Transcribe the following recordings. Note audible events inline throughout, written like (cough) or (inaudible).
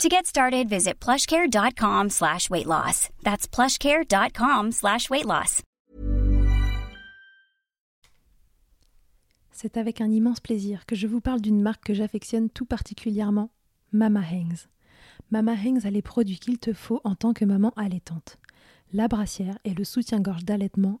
To get started, visit plushcare.com slash weight loss. That's plushcare.com slash weight. C'est avec un immense plaisir que je vous parle d'une marque que j'affectionne tout particulièrement, Mama Hangs. Mama Hangs a les produits qu'il te faut en tant que maman allaitante. La brassière et le soutien-gorge d'allaitement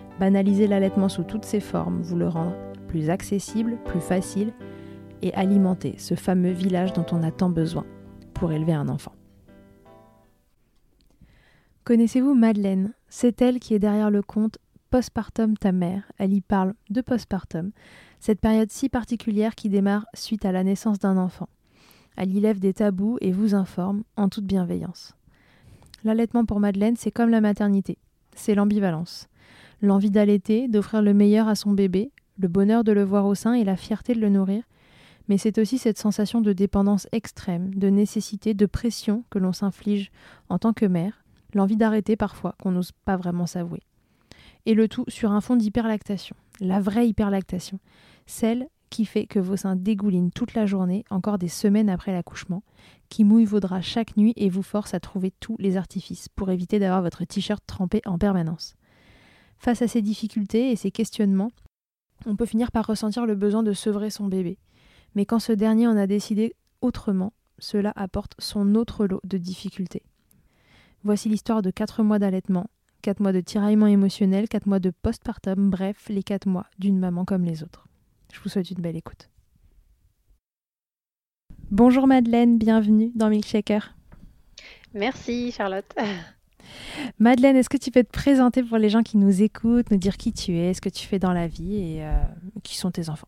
banaliser l'allaitement sous toutes ses formes, vous le rendre plus accessible, plus facile et alimenter ce fameux village dont on a tant besoin pour élever un enfant. Connaissez-vous Madeleine? C'est elle qui est derrière le compte Postpartum ta mère. Elle y parle de postpartum, cette période si particulière qui démarre suite à la naissance d'un enfant. Elle y lève des tabous et vous informe en toute bienveillance. L'allaitement pour Madeleine, c'est comme la maternité, c'est l'ambivalence l'envie d'allaiter, d'offrir le meilleur à son bébé, le bonheur de le voir au sein et la fierté de le nourrir, mais c'est aussi cette sensation de dépendance extrême, de nécessité, de pression que l'on s'inflige en tant que mère, l'envie d'arrêter parfois qu'on n'ose pas vraiment s'avouer. Et le tout sur un fond d'hyperlactation, la vraie hyperlactation, celle qui fait que vos seins dégoulinent toute la journée, encore des semaines après l'accouchement, qui mouille vos draps chaque nuit et vous force à trouver tous les artifices pour éviter d'avoir votre t-shirt trempé en permanence. Face à ces difficultés et ces questionnements, on peut finir par ressentir le besoin de sevrer son bébé. Mais quand ce dernier en a décidé autrement, cela apporte son autre lot de difficultés. Voici l'histoire de 4 mois d'allaitement, 4 mois de tiraillement émotionnel, 4 mois de postpartum, bref, les 4 mois d'une maman comme les autres. Je vous souhaite une belle écoute. Bonjour Madeleine, bienvenue dans Milkshaker. Merci Charlotte. (laughs) Madeleine, est-ce que tu peux te présenter pour les gens qui nous écoutent, nous dire qui tu es, ce que tu fais dans la vie et euh, qui sont tes enfants?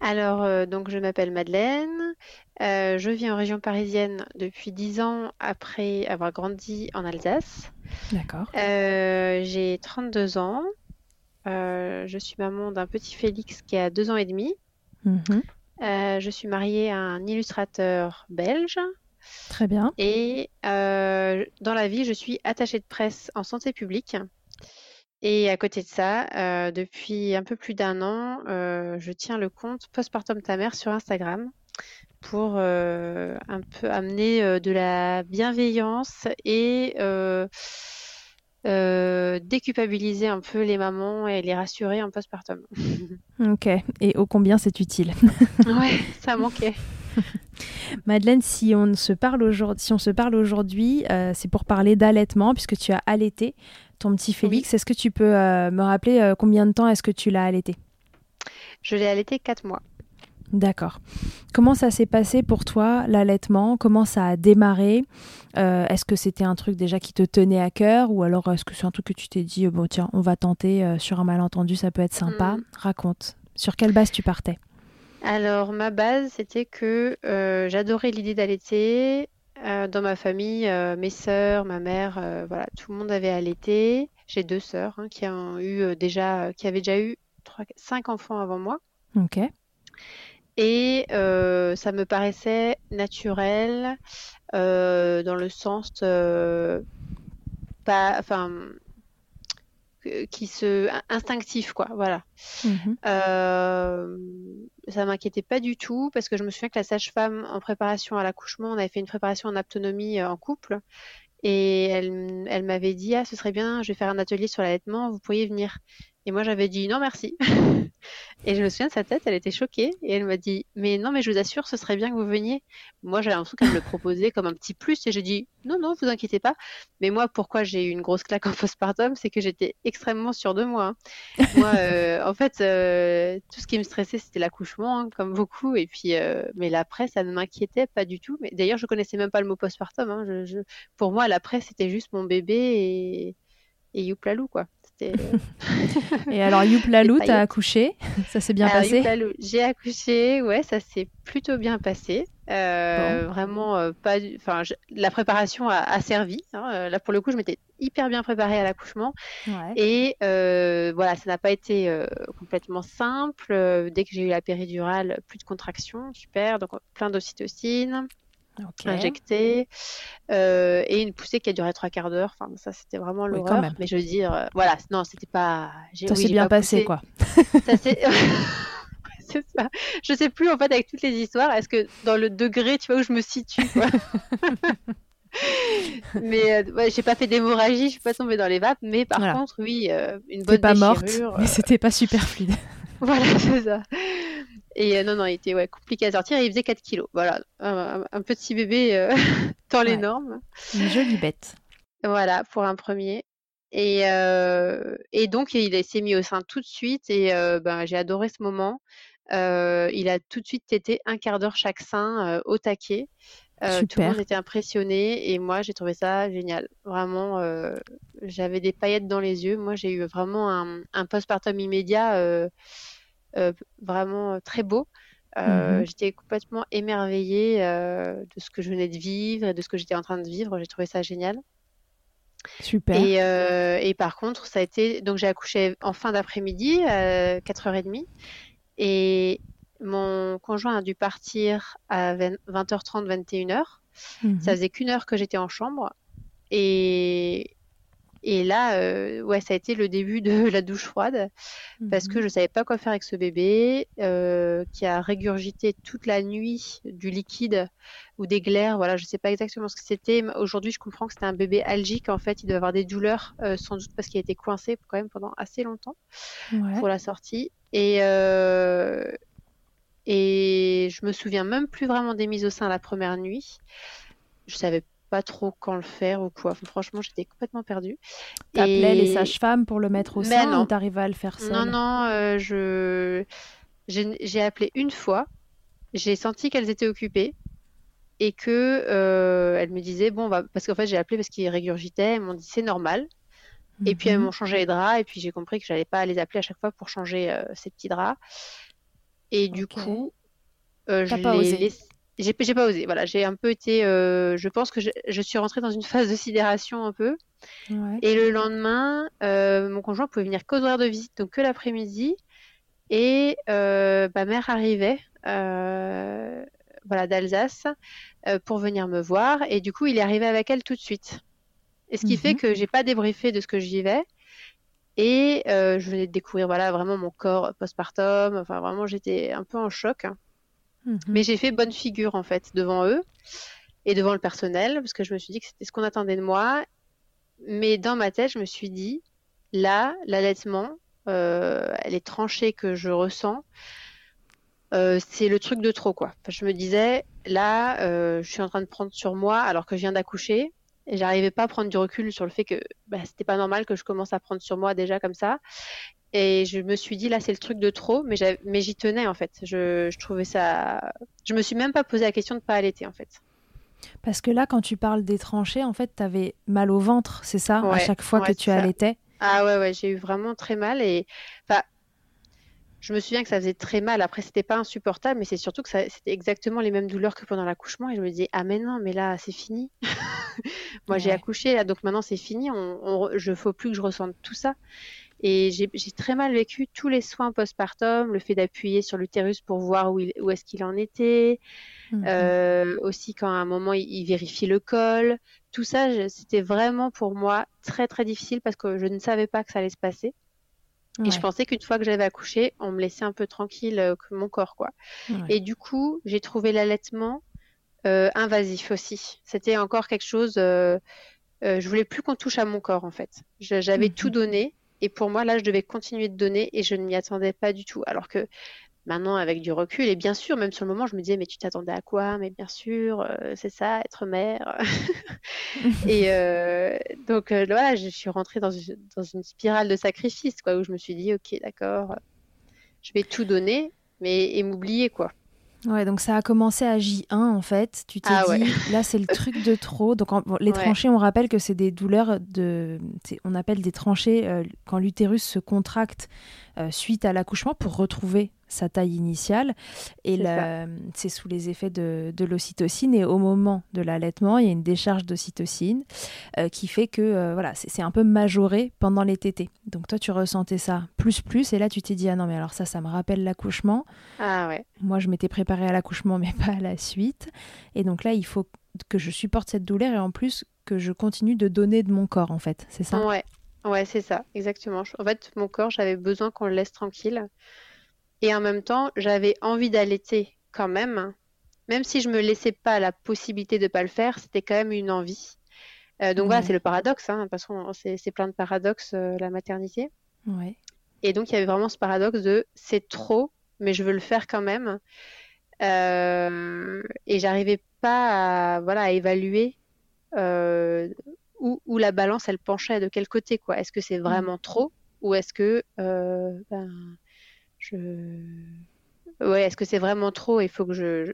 Alors, euh, donc je m'appelle Madeleine. Euh, je vis en région parisienne depuis 10 ans après avoir grandi en Alsace. D'accord. j'ai 32 ans. je suis maman d'un petit Félix qui a 2 ans et demi. Mhm. je suis mariée à un illustrateur belge Très bien. Et euh, dans la vie, je suis attachée de presse en santé publique. Et à côté de ça, euh, depuis un peu plus d'un an, euh, je tiens le compte Postpartum ta mère sur Instagram pour un peu amener de la bienveillance et déculpabiliser un peu les mamans et les rassurer en postpartum. (laughs) ok, et ô combien c'est utile. ouais, ça manquait. (laughs) (laughs) Madeleine, si on se parle aujourd'hui, si on se parle aujourd'hui, euh, c'est pour parler d'allaitement puisque tu as allaité ton petit Félix. Est-ce que tu peux euh, me rappeler euh, combien de temps est-ce que tu l'as allaité? Je l'ai allaité 4 mois. D'accord. Comment ça s'est passé pour toi, l'allaitement? Comment ça a démarré? Est-ce que c'était un truc déjà qui te tenait à cœur? Ou alors est-ce que c'est un truc que tu t'es dit, bon tiens, on va tenter sur un malentendu, ça peut être sympa? Hmm. Raconte. Sur quelle base tu partais? Alors, ma base, c'était que euh, j'adorais l'idée d'allaiter. Euh, dans ma famille, euh, mes sœurs, ma mère, voilà, tout le monde avait allaité. J'ai deux sœurs hein, qui ont eu déjà, qui avaient déjà eu cinq enfants avant moi. Ok. Et ça me paraissait naturel dans le sens pas, enfin, qui se instinctif quoi voilà. Mmh euh, ça m'inquiétait pas du tout parce que je me souviens que la sage-femme en préparation à l'accouchement on avait fait une préparation en autonomie euh, en couple et elle, elle m'avait dit ah ce serait bien je vais faire un atelier sur l'allaitement vous pourriez venir et moi, j'avais dit non, merci. Et je me souviens de sa tête, elle était choquée. Et elle m'a dit, mais non, mais je vous assure, ce serait bien que vous veniez. Moi, j'avais l'impression qu'elle me le proposait comme un petit plus. Et j'ai dit, non, non, vous inquiétez pas. Mais moi, pourquoi j'ai eu une grosse claque en postpartum, c'est que j'étais extrêmement sûre de moi. Hein. Moi, (laughs) euh, en fait, euh, tout ce qui me stressait, c'était l'accouchement, hein, comme beaucoup. Et puis, euh, mais l'après, ça ne m'inquiétait pas du tout. Mais d'ailleurs, je connaissais même pas le mot postpartum. Hein. Je, Pour moi, l'après, c'était juste mon bébé et, et youplalou, quoi. (laughs) Et alors, Youplalou, t'as accouché (laughs) Ça s'est bien passé J'ai accouché, ouais, ça s'est plutôt bien passé. Euh, vraiment, euh, pas. Enfin, la préparation a, servi. Hein. Euh, là, pour le coup, je m'étais hyper bien préparée à l'accouchement. Et voilà, ça n'a pas été complètement simple. Dès que j'ai eu la péridurale, plus de contractions, super. Donc, plein d'ocytocine injecté euh, et une poussée qui a duré trois quarts d'heure. Enfin, ça, c'était vraiment l'horreur. mais je veux dire, euh, voilà, non, c'était pas. Ça s'est bien passé, quoi. ça c'est ça. Je sais plus en fait avec toutes les histoires. Est-ce que dans le degré, tu vois où je me situe quoi. (laughs) mais euh, ouais, j'ai pas fait d'hémorragie, je suis pas tombée dans les vapes, mais par contre, oui, une bonne pas morte, mais c'était pas super fluide. (laughs) voilà, c'est ça. Et euh, non, non, il était ouais, compliqué à sortir et il faisait 4 kilos. Voilà, un, petit bébé euh, (laughs) dans les normes. Une jolie bête. Voilà, pour un premier. Et, euh, et donc, il s'est mis au sein tout de suite et ben, j'ai adoré ce moment. il a tout de suite été un quart d'heure chaque sein au taquet. Tout le monde était impressionné et moi j'ai trouvé ça génial. Vraiment, j'avais des paillettes dans les yeux. Moi j'ai eu vraiment un, un postpartum immédiat euh, vraiment euh, très beau. Euh, mhm. J'étais complètement émerveillée de ce que je venais de vivre et de ce que j'étais en train de vivre. J'ai trouvé ça génial. Super. Et, et, par contre, ça a été. Donc, j'ai accouché en fin d'après-midi, à 4h30. Et mon conjoint a dû partir à 20h30, 21h. Mhm. Ça faisait qu'une heure que j'étais en chambre. Et et là, euh, ouais, ça a été le début de (laughs) la douche froide parce que mhm. je savais pas quoi faire avec ce bébé euh, qui a régurgité toute la nuit du liquide ou des glaires. Voilà, je sais pas exactement ce que c'était. Aujourd'hui, je comprends que c'était un bébé algique. En fait, il doit avoir des douleurs, euh, sans doute parce qu'il a été coincé quand même pendant assez longtemps pour la sortie. Et et je me souviens même plus vraiment des mises au sein la première nuit. Je savais pas trop quand le faire ou quoi. franchement, j'étais complètement perdue. T'appelais les sages-femmes pour le mettre au sein ou t'arrivais à le faire seul Non, non, euh, je j'ai appelé une fois. J'ai senti qu'elles étaient occupées et que euh, elles me disaient bon, bah, parce qu'en fait j'ai appelé parce qu'ils régurgitaient. Elles m'ont dit c'est normal. Et puis elles mhm. m'ont changé les draps et puis j'ai compris que j'allais pas les appeler à chaque fois pour changer euh, ces petits draps. Et du coup, je pas j'ai pas osé. Voilà, j'ai un peu été. Euh, je pense que je, suis rentrée dans une phase de sidération un peu. Et le lendemain, euh, mon conjoint pouvait venir qu'aux horaires de visite, donc que l'après-midi. Et euh, ma mère arrivait, voilà, d'Alsace, pour venir me voir. Et du coup, il est arrivé avec elle tout de suite. Et ce qui fait mhm. que j'ai pas débriefé de ce que j'y vais. Et je venais de découvrir, voilà, vraiment mon corps postpartum. Enfin, vraiment, j'étais un peu en choc. Mhm. Mais j'ai fait bonne figure en fait devant eux et devant le personnel parce que je me suis dit que c'était ce qu'on attendait de moi. Mais dans ma tête, je me suis dit, là, l'allaitement, euh, les tranchées que je ressens, euh, c'est le truc de trop quoi. je me disais, là, euh, je suis en train de prendre sur moi alors que je viens d'accoucher. Et j'arrivais pas à prendre du recul sur le fait que bah, c'était pas normal que je commence à prendre sur moi déjà comme ça. Et je me suis dit, là, c'est le truc de trop, mais, mais j'y tenais, en fait. Je, trouvais ça. Je me suis même pas posé la question de pas allaiter, en fait. Parce que là, quand tu parles des tranchées, en fait, tu avais mal au ventre, c'est ça, à chaque fois que tu allaitais? Ah ouais, ouais, j'ai eu vraiment très mal. Et enfin, je me souviens que ça faisait très mal. Après, c'était pas insupportable, mais c'est surtout que c'était exactement les mêmes douleurs que pendant l'accouchement. Et je me disais, ah mais non, mais là, c'est fini. (laughs) Moi, j'ai accouché, là, donc maintenant, c'est fini. On, ne je faut plus que je ressente tout ça. Et j'ai très mal vécu tous les soins postpartum, le fait d'appuyer sur l'utérus pour voir où, où est-ce qu'il en était, mhm. euh, aussi quand à un moment il, vérifie le col. Tout ça, c'était vraiment pour moi très très difficile parce que je ne savais pas que ça allait se passer. Et je pensais qu'une fois que j'avais accouché, on me laissait un peu tranquille euh, que mon corps, quoi. Et du coup, j'ai trouvé l'allaitement euh, invasif aussi. C'était encore quelque chose. Euh, je voulais plus qu'on touche à mon corps, en fait. J'avais tout mhm. donné et pour moi, là, je devais continuer de donner et je ne m'y attendais pas du tout. Alors que maintenant, avec du recul, et bien sûr, même sur le moment, je me disais, mais tu t'attendais à quoi? Mais bien sûr, euh, c'est ça, être mère. (laughs) et euh, donc, euh, voilà, je suis rentrée dans une, dans une, spirale de sacrifice, quoi, où je me suis dit, ok, d'accord, je vais tout donner, mais et m'oublier, quoi. Ouais, donc ça a commencé à J1 en fait. Tu t'es ah dit, là c'est le truc de trop. Donc les tranchées, on rappelle que c'est des douleurs de. On appelle des tranchées euh, quand l'utérus se contracte euh, suite à l'accouchement pour retrouver sa taille initiale. Et c'est sous les effets de, l'ocytocine. Et au moment de l'allaitement, il y a une décharge d'ocytocine euh, qui fait que euh, voilà, c'est un peu majoré pendant les tétés. Donc toi, tu ressentais ça plus plus. Et là, tu t'es dit, ah non, mais alors ça, ça me rappelle l'accouchement. Ah ouais. Moi, je m'étais préparée à l'accouchement, mais (laughs) pas à la suite. Et donc là, il faut que je supporte cette douleur et en plus que je continue de donner de mon corps, en fait. C'est ça? Ouais. Ouais, c'est ça, exactement. En fait, mon corps, j'avais besoin qu'on le laisse tranquille. Et en même temps, j'avais envie d'allaiter quand même. Même si je me laissais pas la possibilité de pas le faire, c'était quand même une envie. Euh, donc voilà, c'est le paradoxe. Hein. De toute façon, c'est plein de paradoxes, euh, la maternité. Ouais. Et donc, il y avait vraiment ce paradoxe de c'est trop, mais je veux le faire quand même. Euh, et j'arrivais pas à, voilà, à évaluer euh, où, où, la balance, elle penchait de quel côté. quoi? Est-ce que c'est vraiment trop? Ou est-ce que ben, je ouais, est-ce que c'est vraiment trop? Il faut que je,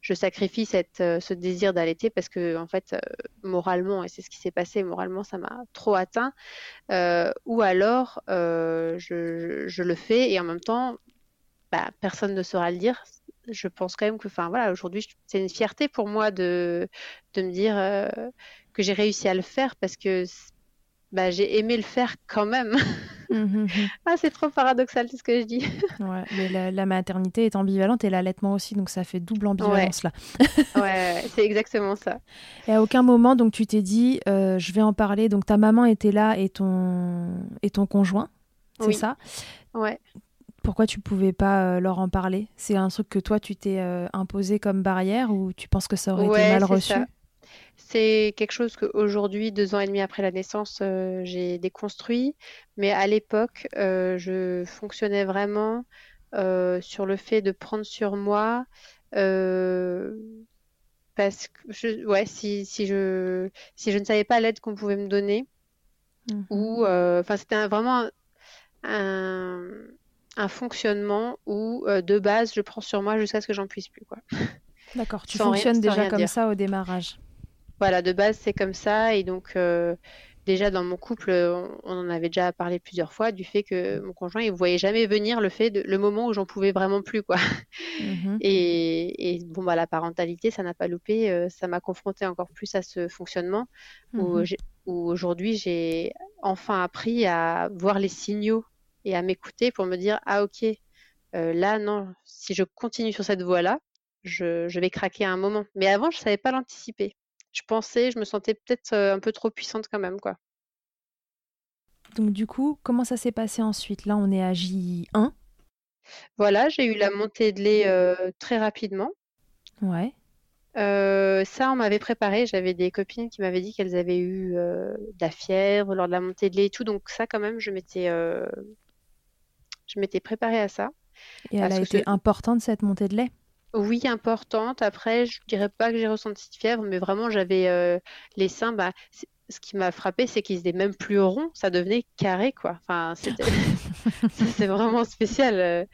je, sacrifie cette, euh, ce désir d'allaiter parce que, en fait, euh, moralement, et c'est ce qui s'est passé, moralement, ça m'a trop atteint. Euh, ou alors, je, je, le fais et en même temps, bah, personne ne saura le dire. Je pense quand même que, enfin, voilà, aujourd'hui, c'est une fierté pour moi de, de me dire que j'ai réussi à le faire parce que bah, j'ai aimé le faire quand même. Mmh, mmh, mmh. (laughs) ah, c'est trop paradoxal tout ce que je dis. (laughs) ouais, mais la, maternité est ambivalente et l'allaitement aussi, donc ça fait double ambivalence là. (laughs) ouais, c'est exactement ça. Et à aucun moment, donc tu t'es dit, euh, je vais en parler. Donc ta maman était là et ton et ton conjoint, c'est ça? Ouais. Pourquoi tu pouvais pas euh, leur en parler? C'est un truc que toi tu t'es euh, imposé comme barrière ou tu penses que ça aurait été mal reçu? C'est quelque chose qu'aujourd'hui, deux ans et demi après la naissance, euh, j'ai déconstruit. Mais à l'époque, euh, je fonctionnais vraiment euh, sur le fait de prendre sur moi. parce que je, ouais, si, si, je, si je ne savais pas l'aide qu'on pouvait me donner, mmh ou enfin c'était vraiment un, un, fonctionnement où de base je prends sur moi jusqu'à ce que j'en puisse plus quoi. D'accord, tu fonctionnes déjà comme ça au démarrage. Voilà, de base, c'est comme ça. Et donc, euh, déjà, dans mon couple, on, en avait déjà parlé plusieurs fois du fait que mon conjoint, il ne voyait jamais venir le fait de, le moment où j'en pouvais vraiment plus, quoi. Mmh et, bon, bah, la parentalité, ça n'a pas loupé. Euh, ça m'a confronté encore plus à ce fonctionnement où, mmh aujourd'hui, j'ai enfin appris à voir les signaux et à m'écouter pour me dire, ah, ok, euh, là, non, si je continue sur cette voie-là, je, je, vais craquer à un moment. Mais avant, je ne savais pas l'anticiper je pensais, je me sentais peut-être un peu trop puissante quand même, quoi. Donc du coup, comment ça s'est passé ensuite? Là, on est à J1. Voilà, j'ai eu la montée de lait très rapidement. Ouais. ça, on m'avait préparé. J'avais des copines qui m'avaient dit qu'elles avaient eu de la fièvre lors de la montée de lait et tout. Donc ça, quand même, je m'étais, je m'étais préparée à ça. Et elle a été importante cette montée de lait? Oui, importante. Après, je dirais pas que j'ai ressenti de fièvre, mais vraiment, j'avais les seins. Bah, ce qui m'a frappé, c'est qu'ils étaient même plus ronds, ça devenait carré, quoi. Enfin, (laughs) (laughs) c'est vraiment spécial. Euh.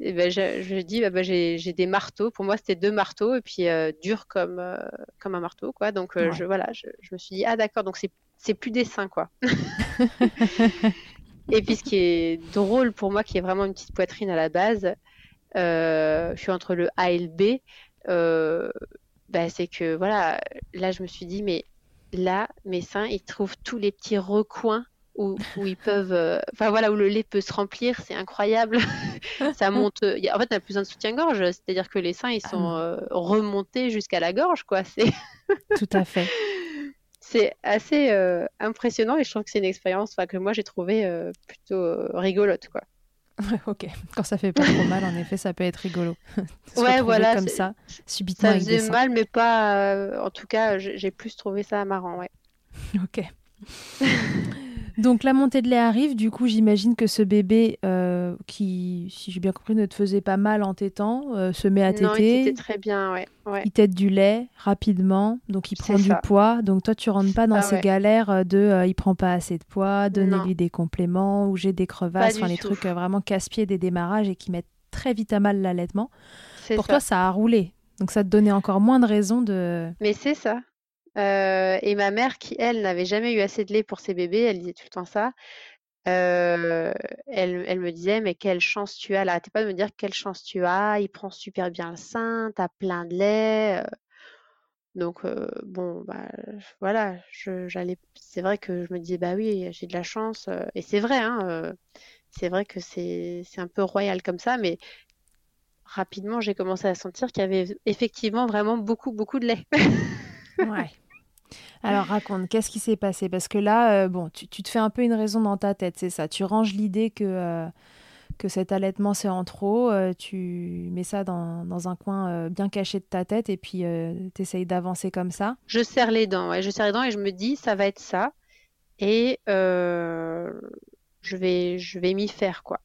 Et ben, je, je dis, bah, bah, j'ai des marteaux. Pour moi, c'était deux marteaux et puis euh, dur comme, euh, comme un marteau, quoi. Donc, je, voilà, je, me suis dit, ah d'accord, donc c'est plus des seins, quoi. (laughs) et puis, ce qui est drôle pour moi, qui est vraiment une petite poitrine à la base, je suis entre le A et le B. Bah, c'est que voilà, là, je me suis dit, mais là, mes seins, ils trouvent tous les petits recoins où, ils peuvent, euh, enfin voilà, où le lait peut se remplir, c'est incroyable. (laughs) ça monte. en fait, on plus besoin de soutien-gorge, c'est-à-dire que les seins, ils sont ah euh, remontés jusqu'à la gorge, quoi. C'est (laughs) tout à fait. c'est assez euh, impressionnant et je trouve que c'est une expérience que moi j'ai trouvé plutôt rigolote, quoi. Ok, quand ça fait pas trop mal, en (laughs) effet, ça peut être rigolo. (laughs) ouais, voilà. Comme ça, subitement. Ça faisait mal, mais pas. Euh, en tout cas, j'ai plus trouvé ça marrant, ouais. (laughs) ok. Donc la montée de lait arrive, du coup j'imagine que ce bébé euh, qui, si j'ai bien compris, ne te faisait pas mal en tétant, euh, se met à téter. Non, il très bien, ouais. Il tète du lait rapidement, donc il prend du poids. Donc toi tu rentres pas dans ah ces galères euh, de il prend pas assez de poids, donnez-lui des compléments ou j'ai des crevasses, enfin les trucs vraiment casse-pieds des démarrages et qui mettent très vite à mal l'allaitement. Pour toi ça a roulé, donc ça te donnait encore moins de raisons de... Mais c'est ça, euh, et ma mère, qui elle n'avait jamais eu assez de lait pour ses bébés, elle disait tout le temps ça. Euh, elle, me disait, mais quelle chance tu as. Elle n'arrêtait pas de me dire quelle chance tu as. Il prend super bien le sein, t'as plein de lait. Euh. Donc bon, bah voilà, j'allais. C'est vrai que je me disais, bah oui, j'ai de la chance. et c'est vrai, hein, c'est vrai que c'est un peu royal comme ça, mais rapidement, j'ai commencé à sentir qu'il y avait effectivement vraiment beaucoup, beaucoup de lait. ouais. Alors raconte, qu'est-ce qui s'est passé? Parce que là, euh, bon, tu, te fais un peu une raison dans ta tête, c'est ça. Tu ranges l'idée que, euh, que cet allaitement c'est en trop, euh, tu mets ça dans, un coin bien caché de ta tête et puis tu essayes d'avancer comme ça. Je serre les dents, ouais, je serre les dents et je me dis ça va être ça et je vais, je vais m'y faire quoi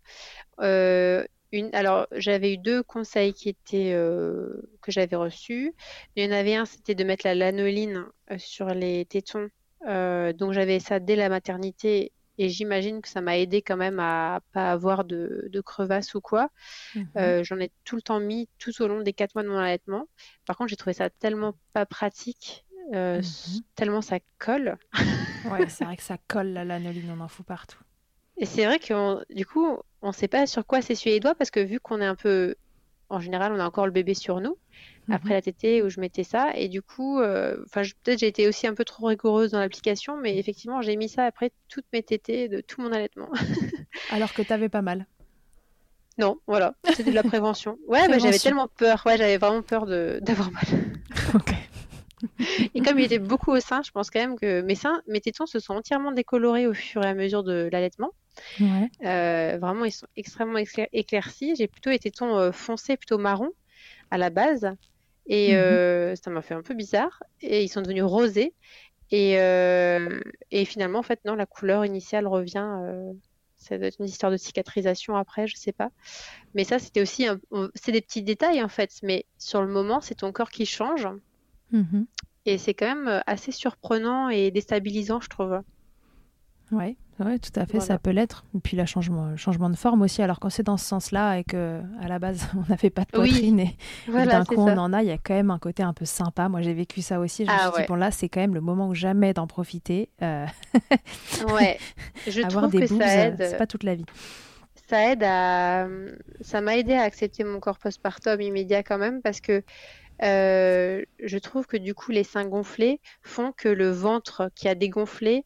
alors j'avais eu deux conseils qui étaient euh, que j'avais reçus. Il y en avait un, c'était de mettre la lanoline euh, sur les tétons. Euh, donc j'avais ça dès la maternité et j'imagine que ça m'a aidé quand même à pas avoir de, de crevasses ou quoi. Mhm. J'en ai tout le temps mis tout au long des quatre mois de mon allaitement. Par contre, j'ai trouvé ça tellement pas pratique. Mhm. tellement ça colle. ouais, (laughs) c'est vrai que ça colle la lanoline, on en fout partout. Et c'est vrai que du coup, on ne sait pas sur quoi s'essuyer les doigts parce que vu qu'on est un peu, en général, on a encore le bébé sur nous mhm. après la tétée où je mettais ça et du coup, euh, peut-être j'ai été aussi un peu trop rigoureuse dans l'application, mais effectivement j'ai mis ça après toutes mes tétées de tout mon allaitement. (laughs) Alors que tu avais pas mal. Non, voilà, c'était de la prévention. Ouais, mais j'avais tellement peur, ouais, j'avais vraiment peur d'avoir mal. (laughs) ok. Et comme il était beaucoup au sein, je pense quand même que mes seins, mes tétons se sont entièrement décolorés au fur et à mesure de l'allaitement. Euh, vraiment, ils sont extrêmement éclaircis. J'ai plutôt les tétons euh, foncés, plutôt marron à la base. Et mhm. euh, ça m'a fait un peu bizarre. Et ils sont devenus rosés. Et, et finalement, en fait, non, la couleur initiale revient. ça doit être une histoire de cicatrisation après, je sais pas. Mais ça, c'était aussi, c'est des petits détails en fait. Mais sur le moment, c'est ton corps qui change. Mhm. Et c'est quand même assez surprenant et déstabilisant, je trouve. Ouais, ouais, tout à fait, ça peut l'être. Et puis le changement, changement de forme aussi. Alors quand c'est dans ce sens-là et que à la base (laughs) on n'avait pas de poitrine et, d'un coup on en a, il y a quand même un côté un peu sympa. Moi j'ai vécu ça aussi. Je me ah suis dit bon là c'est quand même le moment ou jamais d'en profiter. Euh... ouais, (laughs) je Avoir trouve des que ça aide. C'est pas toute la vie. Ça aide à, ça m'a aidé à accepter mon corps postpartum immédiat quand même parce que euh, je trouve que du coup les seins gonflés font que le ventre qui a dégonflé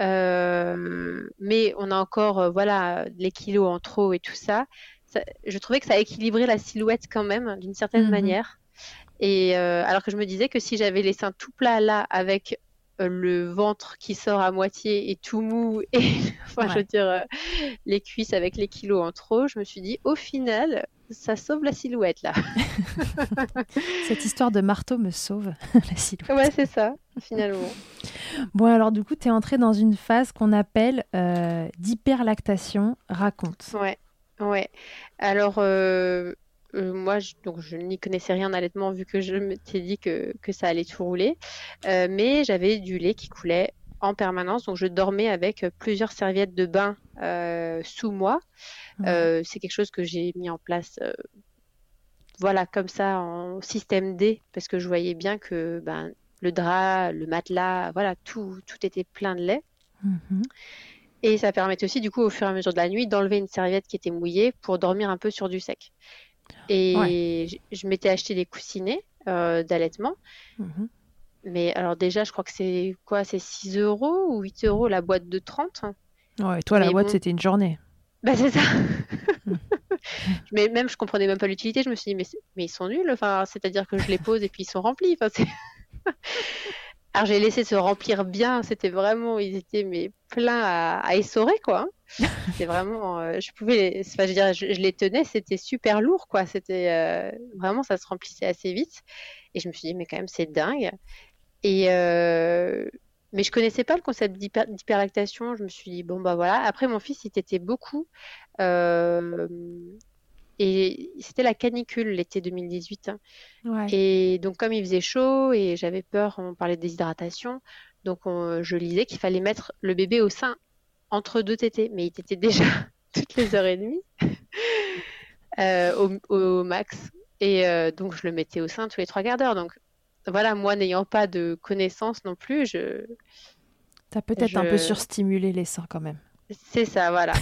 mais on a encore euh, voilà les kilos en trop et tout ça. je trouvais que ça équilibrait la silhouette quand même d'une certaine mhm. manière. Et euh, alors que je me disais que si j'avais les seins tout plats là avec le ventre qui sort à moitié et tout mou, et (laughs) enfin, je veux dire, les cuisses avec les kilos en trop, je me suis dit, au final, ça sauve la silhouette là. (laughs) Cette histoire de marteau me sauve (laughs) la silhouette. Ouais, c'est ça, finalement. (laughs) Bon, alors du coup, tu es entrée dans une phase qu'on appelle euh, d'hyperlactation. Raconte. Ouais, ouais. Alors, euh, euh, moi, je, donc, je n'y connaissais rien allaitement vu que je m'étais dit que, que, ça allait tout rouler. mais j'avais du lait qui coulait en permanence. Donc, je dormais avec plusieurs serviettes de bain sous moi. Euh, c'est quelque chose que j'ai mis en place, euh, voilà, comme ça, en système D, parce que je voyais bien que ben, le drap, le matelas, voilà, tout, tout était plein de lait. Mhm. Et ça permettait aussi, du coup, au fur et à mesure de la nuit, d'enlever une serviette qui était mouillée pour dormir un peu sur du sec. Et je, m'étais acheté des coussinets euh, d'allaitement. Mhm. Mais alors déjà, je crois que c'est quoi? C'est 6 euros ou 8 euros la boîte de 30 Ouais, toi, la boîte, c'était une journée. Bah, c'est ça. (laughs) mais même, je comprenais même pas l'utilité. Je me suis dit, mais, mais ils sont nuls. Enfin, c'est-à-dire que je les pose et puis ils sont remplis. Enfin, (laughs) Alors, j'ai laissé se remplir bien. C'était vraiment, ils étaient mais pleins à, à essorer, quoi. C'était vraiment, euh, je pouvais, enfin, je, dire, je, les tenais, c'était super lourd, quoi. C'était euh, vraiment, ça se remplissait assez vite. Et je me suis dit, mais quand même, c'est dingue. Et euh, mais je connaissais pas le concept d'hyperlactation. Je me suis dit, bon, bah voilà. Après, mon fils, il t'était beaucoup. Euh, et c'était la canicule l'été 2018. Hein. Et donc, comme il faisait chaud et j'avais peur, on parlait de déshydratation. Donc, je lisais qu'il fallait mettre le bébé au sein entre deux tétés. Mais il était déjà (laughs) toutes les heures et demie (laughs) euh, au, max. Et euh, donc, je le mettais au sein tous les trois quarts d'heure. Donc, voilà, moi n'ayant pas de connaissances non plus, je. T'as peut-être un peu surstimulé les seins quand même. C'est ça, voilà.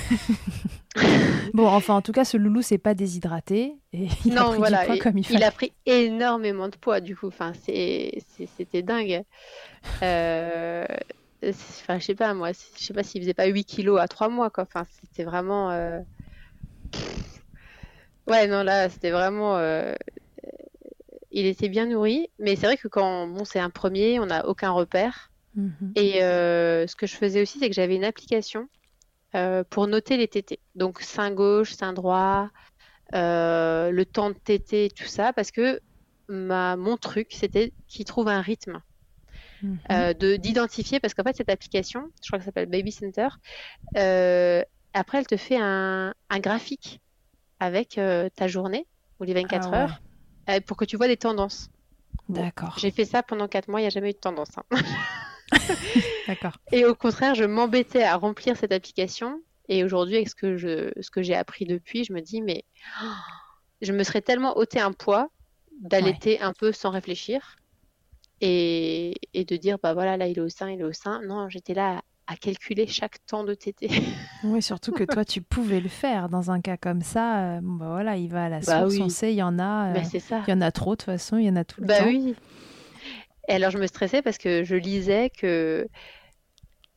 (laughs) bon, enfin, en tout cas, ce loulou s'est pas déshydraté et il a pris du poids comme il fallait. Il a pris énormément de poids, du coup. Enfin, c'était dingue. Euh... Enfin, je sais pas, moi, je sais pas s'il faisait pas 8 kilos à 3 mois, quoi. Enfin, c'était vraiment. Euh, ouais, non, là, c'était vraiment. Euh, il était bien nourri, mais c'est vrai que quand bon, c'est un premier, on n'a aucun repère. Mhm. Et euh, ce que je faisais aussi, c'est que j'avais une application euh, pour noter les tétés. Donc sein gauche, sein droit, euh, le temps de tété, tout ça, parce que ma, mon truc, c'était qu'il trouve un rythme. Mhm. de d'identifier parce qu'en fait cette application je crois que ça s'appelle Baby Center après elle te fait un, un graphique avec ta journée ou les 24 ah heures euh, pour que tu vois des tendances. D'accord. J'ai fait ça pendant 4 mois, il n'y a jamais eu de tendance. Hein. (laughs) (laughs) D'accord. Et au contraire, je m'embêtais à remplir cette application. Et aujourd'hui, avec ce que, je, ce que j'ai appris depuis, je me dis, mais (gasps) je me serais tellement ôté un poids d'allaiter un peu sans réfléchir et, et, de dire, bah voilà, là, il est au sein, il est au sein. Non, j'étais là à calculer chaque temps de tété. (laughs) oui, surtout que toi, tu pouvais le faire dans un cas comme ça. Euh, bah voilà, il va à la bah source, on sait, il y en a. Euh, ça. Il y en a trop de toute façon, il y en a tout le bah temps. oui. Et alors, je me stressais parce que je lisais que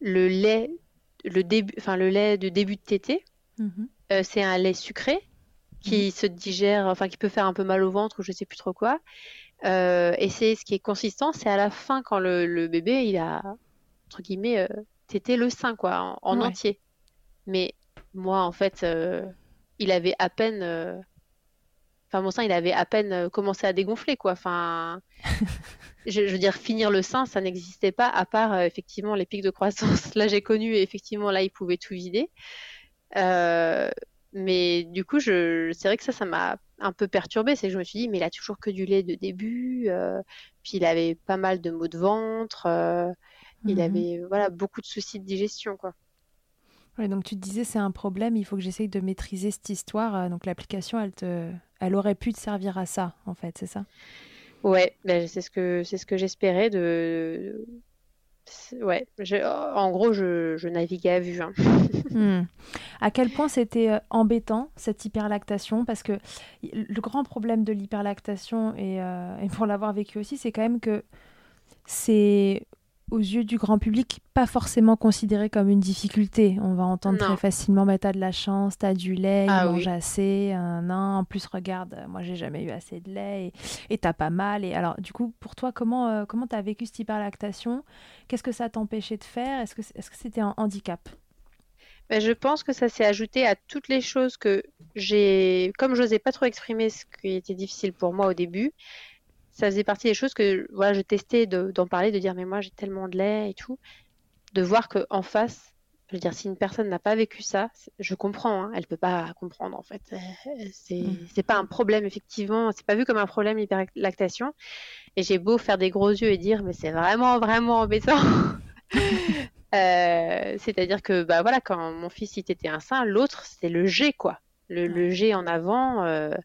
le lait, le début, enfin le lait de début de tété, mhm. euh, c'est un lait sucré qui mhm. se digère, enfin qui peut faire un peu mal au ventre ou je sais plus trop quoi. et c'est ce qui est consistant, c'est à la fin quand le, le, bébé il a entre guillemets c'était le sein, quoi, en, entier. Mais moi, en fait, euh, il avait à peine. Euh, enfin, mon sein, il avait à peine euh, commencé à dégonfler, quoi. Enfin, (laughs) je, veux dire, finir le sein, ça n'existait pas, à part effectivement les pics de croissance. (laughs) Là, j'ai connu, effectivement, là, il pouvait tout vider. mais du coup, je... c'est vrai que ça, ça m'a un peu perturbé. C'est que je me suis dit, mais il a toujours que du lait de début. puis il avait pas mal de maux de ventre. Il mhm. avait voilà beaucoup de soucis de digestion quoi. donc tu te disais c'est un problème, il faut que j'essaye de maîtriser cette histoire. Euh, donc l'application, elle te, elle aurait pu te servir à ça en fait, c'est ça? Ouais, ben, c'est ce que c'est ce que j'espérais de. Ouais, en gros, je, je, naviguais à vue. Hein. (laughs) Hmm. À quel point c'était euh, embêtant cette hyperlactation? Parce que le grand problème de l'hyperlactation, et, euh, et pour l'avoir vécu aussi, c'est quand même que c'est aux yeux du grand public, pas forcément considéré comme une difficulté. On va entendre très facilement, bah, t'as de la chance, t'as du lait, ah, il mange assez, non, en plus, regarde, moi, j'ai jamais eu assez de lait et t'as pas mal. Et alors, du coup, pour toi, comment euh, comment t'as vécu cette hyperlactation? Qu'est-ce que ça t'empêchait de faire? Est-ce que est-ce que c'était un handicap? Ben, je pense que ça s'est ajouté à toutes les choses que j'ai, comme j'osais pas trop exprimer ce qui était difficile pour moi au début, ça faisait partie des choses que voilà, je testais d'en parler, de dire mais moi j'ai tellement de lait et tout, de voir que en face, je veux dire si une personne n'a pas vécu ça, je comprends, hein, elle peut pas comprendre en fait, c'est mmh. pas un problème effectivement, c'est pas vu comme un problème l'hyperlactation, et j'ai beau faire des gros yeux et dire mais c'est vraiment vraiment embêtant. (laughs) Euh, c'est-à-dire que bah voilà quand mon fils il était un sein, l'autre c'est le G quoi, le, le G en avant. Euh,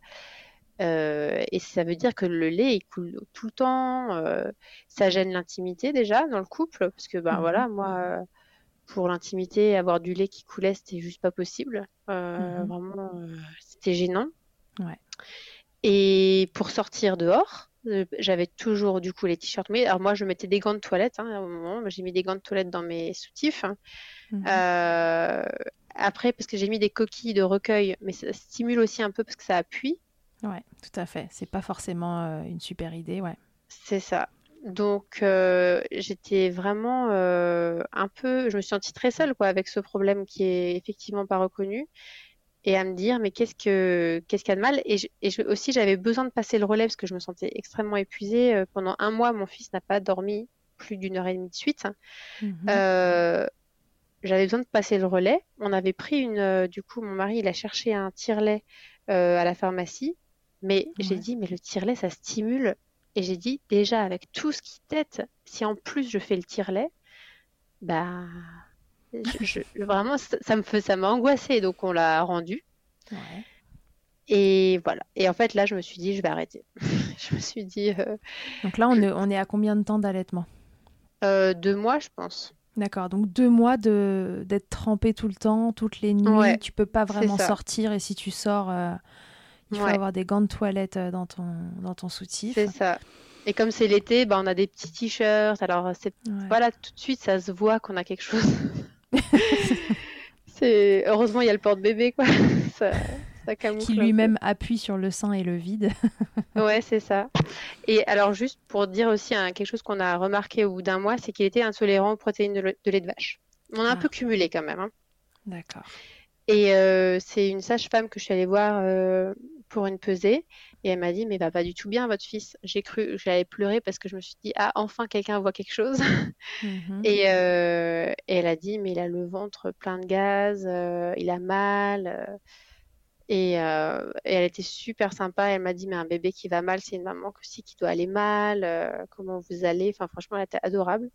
euh, et ça veut dire que le lait il coule tout le temps. Euh, ça gêne l'intimité déjà dans le couple parce que ben voilà moi euh, pour l'intimité avoir du lait qui coulait c'était juste pas possible. Mmh vraiment c'était gênant. Ouais. Et pour sortir dehors, j'avais toujours du coup les t-shirts mais alors moi je mettais des gants de toilette hein, à un moment j'ai mis des gants de toilette dans mes soutifs hein. mmh après parce que j'ai mis des coquilles de recueil mais ça stimule aussi un peu parce que ça appuie Ouais, tout à fait. C'est pas forcément euh, une super idée, ouais. C'est ça. Donc euh, j'étais vraiment euh, un peu, je me suis sentie très seule quoi avec ce problème qui est effectivement pas reconnu et à me dire mais qu'est-ce que qu'est-ce qu'il y a de mal? Et, aussi j'avais besoin de passer le relais parce que je me sentais extrêmement épuisée pendant un mois mon fils n'a pas dormi plus d'une heure et demie de suite mmh j'avais besoin de passer le relais on avait pris une du coup mon mari il a cherché un tire-lait à la pharmacie mais j'ai dit, mais le tire-lait, ça stimule. Et j'ai dit, déjà, avec tout ce qui tête, si en plus je fais le tire-lait, bah, vraiment, ça, me fait, ça m'a angoissé. Donc, on l'a rendu. Et voilà. Et en fait, là, je me suis dit, je vais arrêter. (laughs) je me suis dit. Euh, donc là, on, est, on est à combien de temps d'allaitement? Euh, Deux mois, je pense. D'accord, donc deux mois de d'être trempé tout le temps, toutes les nuits, tu peux pas vraiment sortir et si tu sors, euh, il faut avoir des gants de toilette euh, dans ton, dans ton soutif. C'est ça. Et comme c'est l'été, bah, on a des petits t-shirts. Alors, c'est voilà, tout de suite, ça se voit qu'on a quelque chose. (laughs) (laughs) c'est Heureusement, il y a le porte-bébé, quoi. (laughs) ça, Qui lui-même appuie sur le sein et le vide. ouais, c'est ça. Et alors, juste pour dire aussi hein, quelque chose qu'on a remarqué au bout d'un mois, c'est qu'il était intolérant aux protéines de, lait de vache. On a un ah. peu cumulé quand même. Hein. D'accord. Et euh, c'est une sage-femme que je suis allée voir euh, pour une pesée et elle m'a dit mais va pas du tout bien votre fils. J'ai cru j'allais pleurer parce que je me suis dit ah enfin quelqu'un voit quelque chose. Mhm. Euh, et, elle a dit mais il a le ventre plein de gaz, euh, il a mal. Euh, et, elle était super sympa. Elle m'a dit mais un bébé qui va mal, c'est une maman aussi qui doit aller mal. comment vous allez? Enfin franchement, elle était adorable.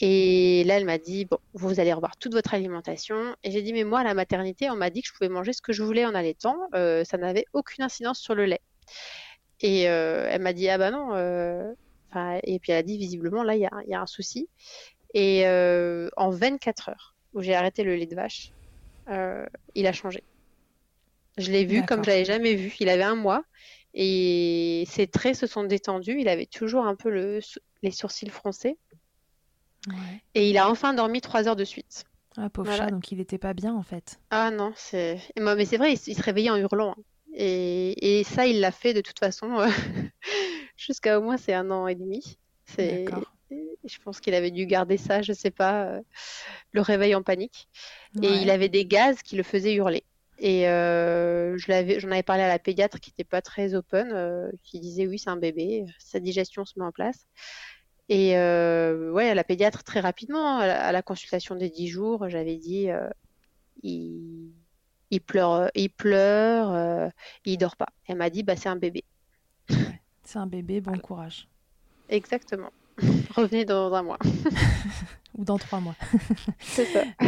Et là, elle m'a dit bon, vous allez revoir toute votre alimentation. Et j'ai dit mais moi à la maternité, on m'a dit que je pouvais manger ce que je voulais en allaitant. ça n'avait aucune incidence sur le lait. Et elle m'a dit ah bah non. et puis elle a dit visiblement là il y a, un souci. Et en 24 heures où j'ai arrêté le lait de vache, il a changé. Je l'ai vu comme je l'avais jamais vu. Il avait un mois et ses traits se sont détendus. Il avait toujours un peu le, les sourcils froncés. Et il a enfin dormi trois heures de suite. Ah, pauvre chat, donc il n'était pas bien en fait. Ah non, c'est. Mais c'est vrai, il, se réveillait en hurlant. Hein. Et, ça, il l'a fait de toute façon (laughs) jusqu'à au moins c'est un an et demi. C'est. Je pense qu'il avait dû garder ça, je sais pas, euh, le réveil en panique. Et il avait des gaz qui le faisaient hurler. Et euh, j'en avais parlé à la pédiatre qui n'était pas très open, euh, qui disait oui, c'est un bébé, sa digestion se met en place. Et euh, ouais, à la pédiatre, très rapidement, à la, consultation des 10 jours, j'avais dit il, il, pleure, il pleure, il dort pas. Elle m'a dit bah, c'est un bébé. c'est un bébé, bon courage. Exactement. (laughs) Revenez dans un mois. (laughs) Ou dans trois mois. (laughs) C'est ça. (laughs)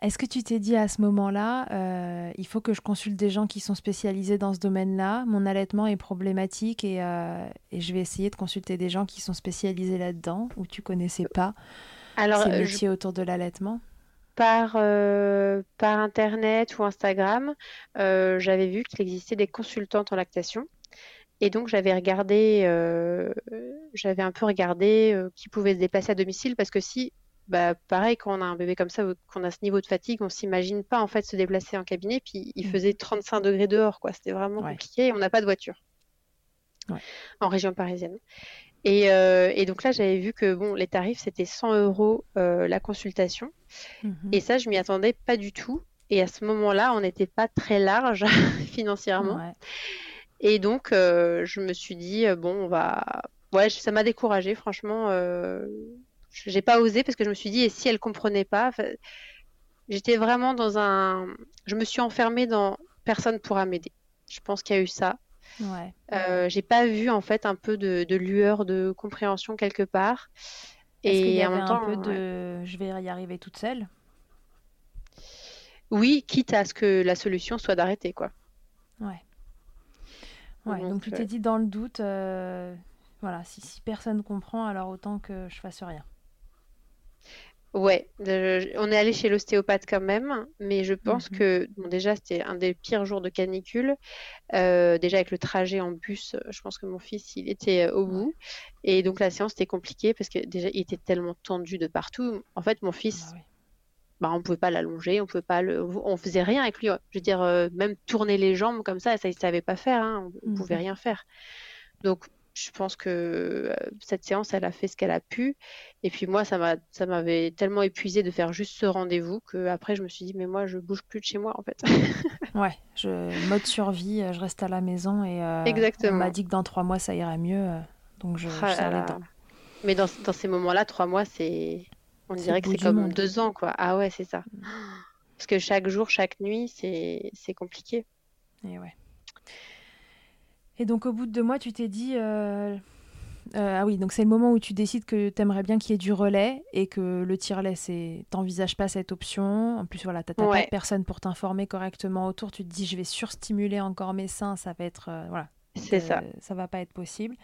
Est-ce que tu t'es dit à ce moment-là, euh, il faut que je consulte des gens qui sont spécialisés dans ce domaine-là, mon allaitement est problématique et, euh, et, je vais essayer de consulter des gens qui sont spécialisés là-dedans ou tu connaissais pas Alors, ces métiers autour de l'allaitement? Par, euh, par Internet ou Instagram, j'avais vu qu'il existait des consultantes en lactation Et donc j'avais regardé, euh, j'avais un peu regardé euh, qui pouvait se déplacer à domicile parce que si, bah pareil, quand on a un bébé comme ça, qu'on a ce niveau de fatigue, on s'imagine pas en fait se déplacer en cabinet. Puis il mmh. faisait 35 degrés dehors, quoi. C'était vraiment compliqué. Et on n'a pas de voiture en région parisienne. Euh, et, donc là, j'avais vu que bon, les tarifs c'était 100 euros la consultation. Mmh et ça, je m'y attendais pas du tout. Et à ce moment-là, on n'était pas très large (laughs) financièrement. Et donc, euh, je me suis dit, euh, bon, on va. Ouais, ça m'a découragée, franchement. Euh... J'ai pas osé parce que je me suis dit, et si elle comprenait pas J'étais vraiment dans un. Je me suis enfermée dans personne pourra m'aider. Je pense qu'il y a eu ça. Ouais. Euh, j'ai pas vu en fait un peu de, lueur de compréhension quelque part. Et y en même temps, un peu de je vais y arriver toute seule? Oui, quitte à ce que la solution soit d'arrêter quoi. Ouais. Ouais, donc, tu t'es dit dans le doute, euh, voilà, si, si personne comprend, alors autant que je fasse rien. Ouais, on est allé chez l'ostéopathe quand même, mais je pense mhm. que bon, déjà c'était un des pires jours de canicule. Euh, déjà avec le trajet en bus, je pense que mon fils il était au bout, et donc la séance était compliquée parce que déjà il était tellement tendu de partout. En fait, mon fils, bah, bah, on pouvait pas l'allonger, on pouvait pas le, on faisait rien avec lui. Je veux dire, euh, même tourner les jambes comme ça, ça il savait pas faire, hein, on, ne pouvait mhm. rien faire. Donc, je pense que euh, cette séance, elle a fait ce qu'elle a pu. Et puis moi, ça m'a, ça m'avait tellement épuisé de faire juste ce rendez-vous que après, je me suis dit, mais moi, je bouge plus de chez moi, en fait. (laughs) ouais, je mode survie, je reste à la maison et euh, Exactement. on m'a dit que dans trois mois, ça irait mieux, donc je, ah Mais dans, dans ces moments-là, trois mois, c'est on dirait que c'est comme deux ans, quoi. Ah ouais, c'est ça. Mm. Parce que chaque jour, chaque nuit, c'est compliqué. Et ouais. Et donc, au bout de deux mois, tu t'es dit. Euh, euh, ah oui, donc c'est le moment où tu décides que tu aimerais bien qu'il y ait du relais et que le tire-lait, c'est. T'envisages pas cette option. En plus, voilà, t'as pas de personne pour t'informer correctement autour. Tu te dis, je vais surstimuler encore mes seins, ça va être. Euh, voilà. C'est ça. Ça va pas être possible.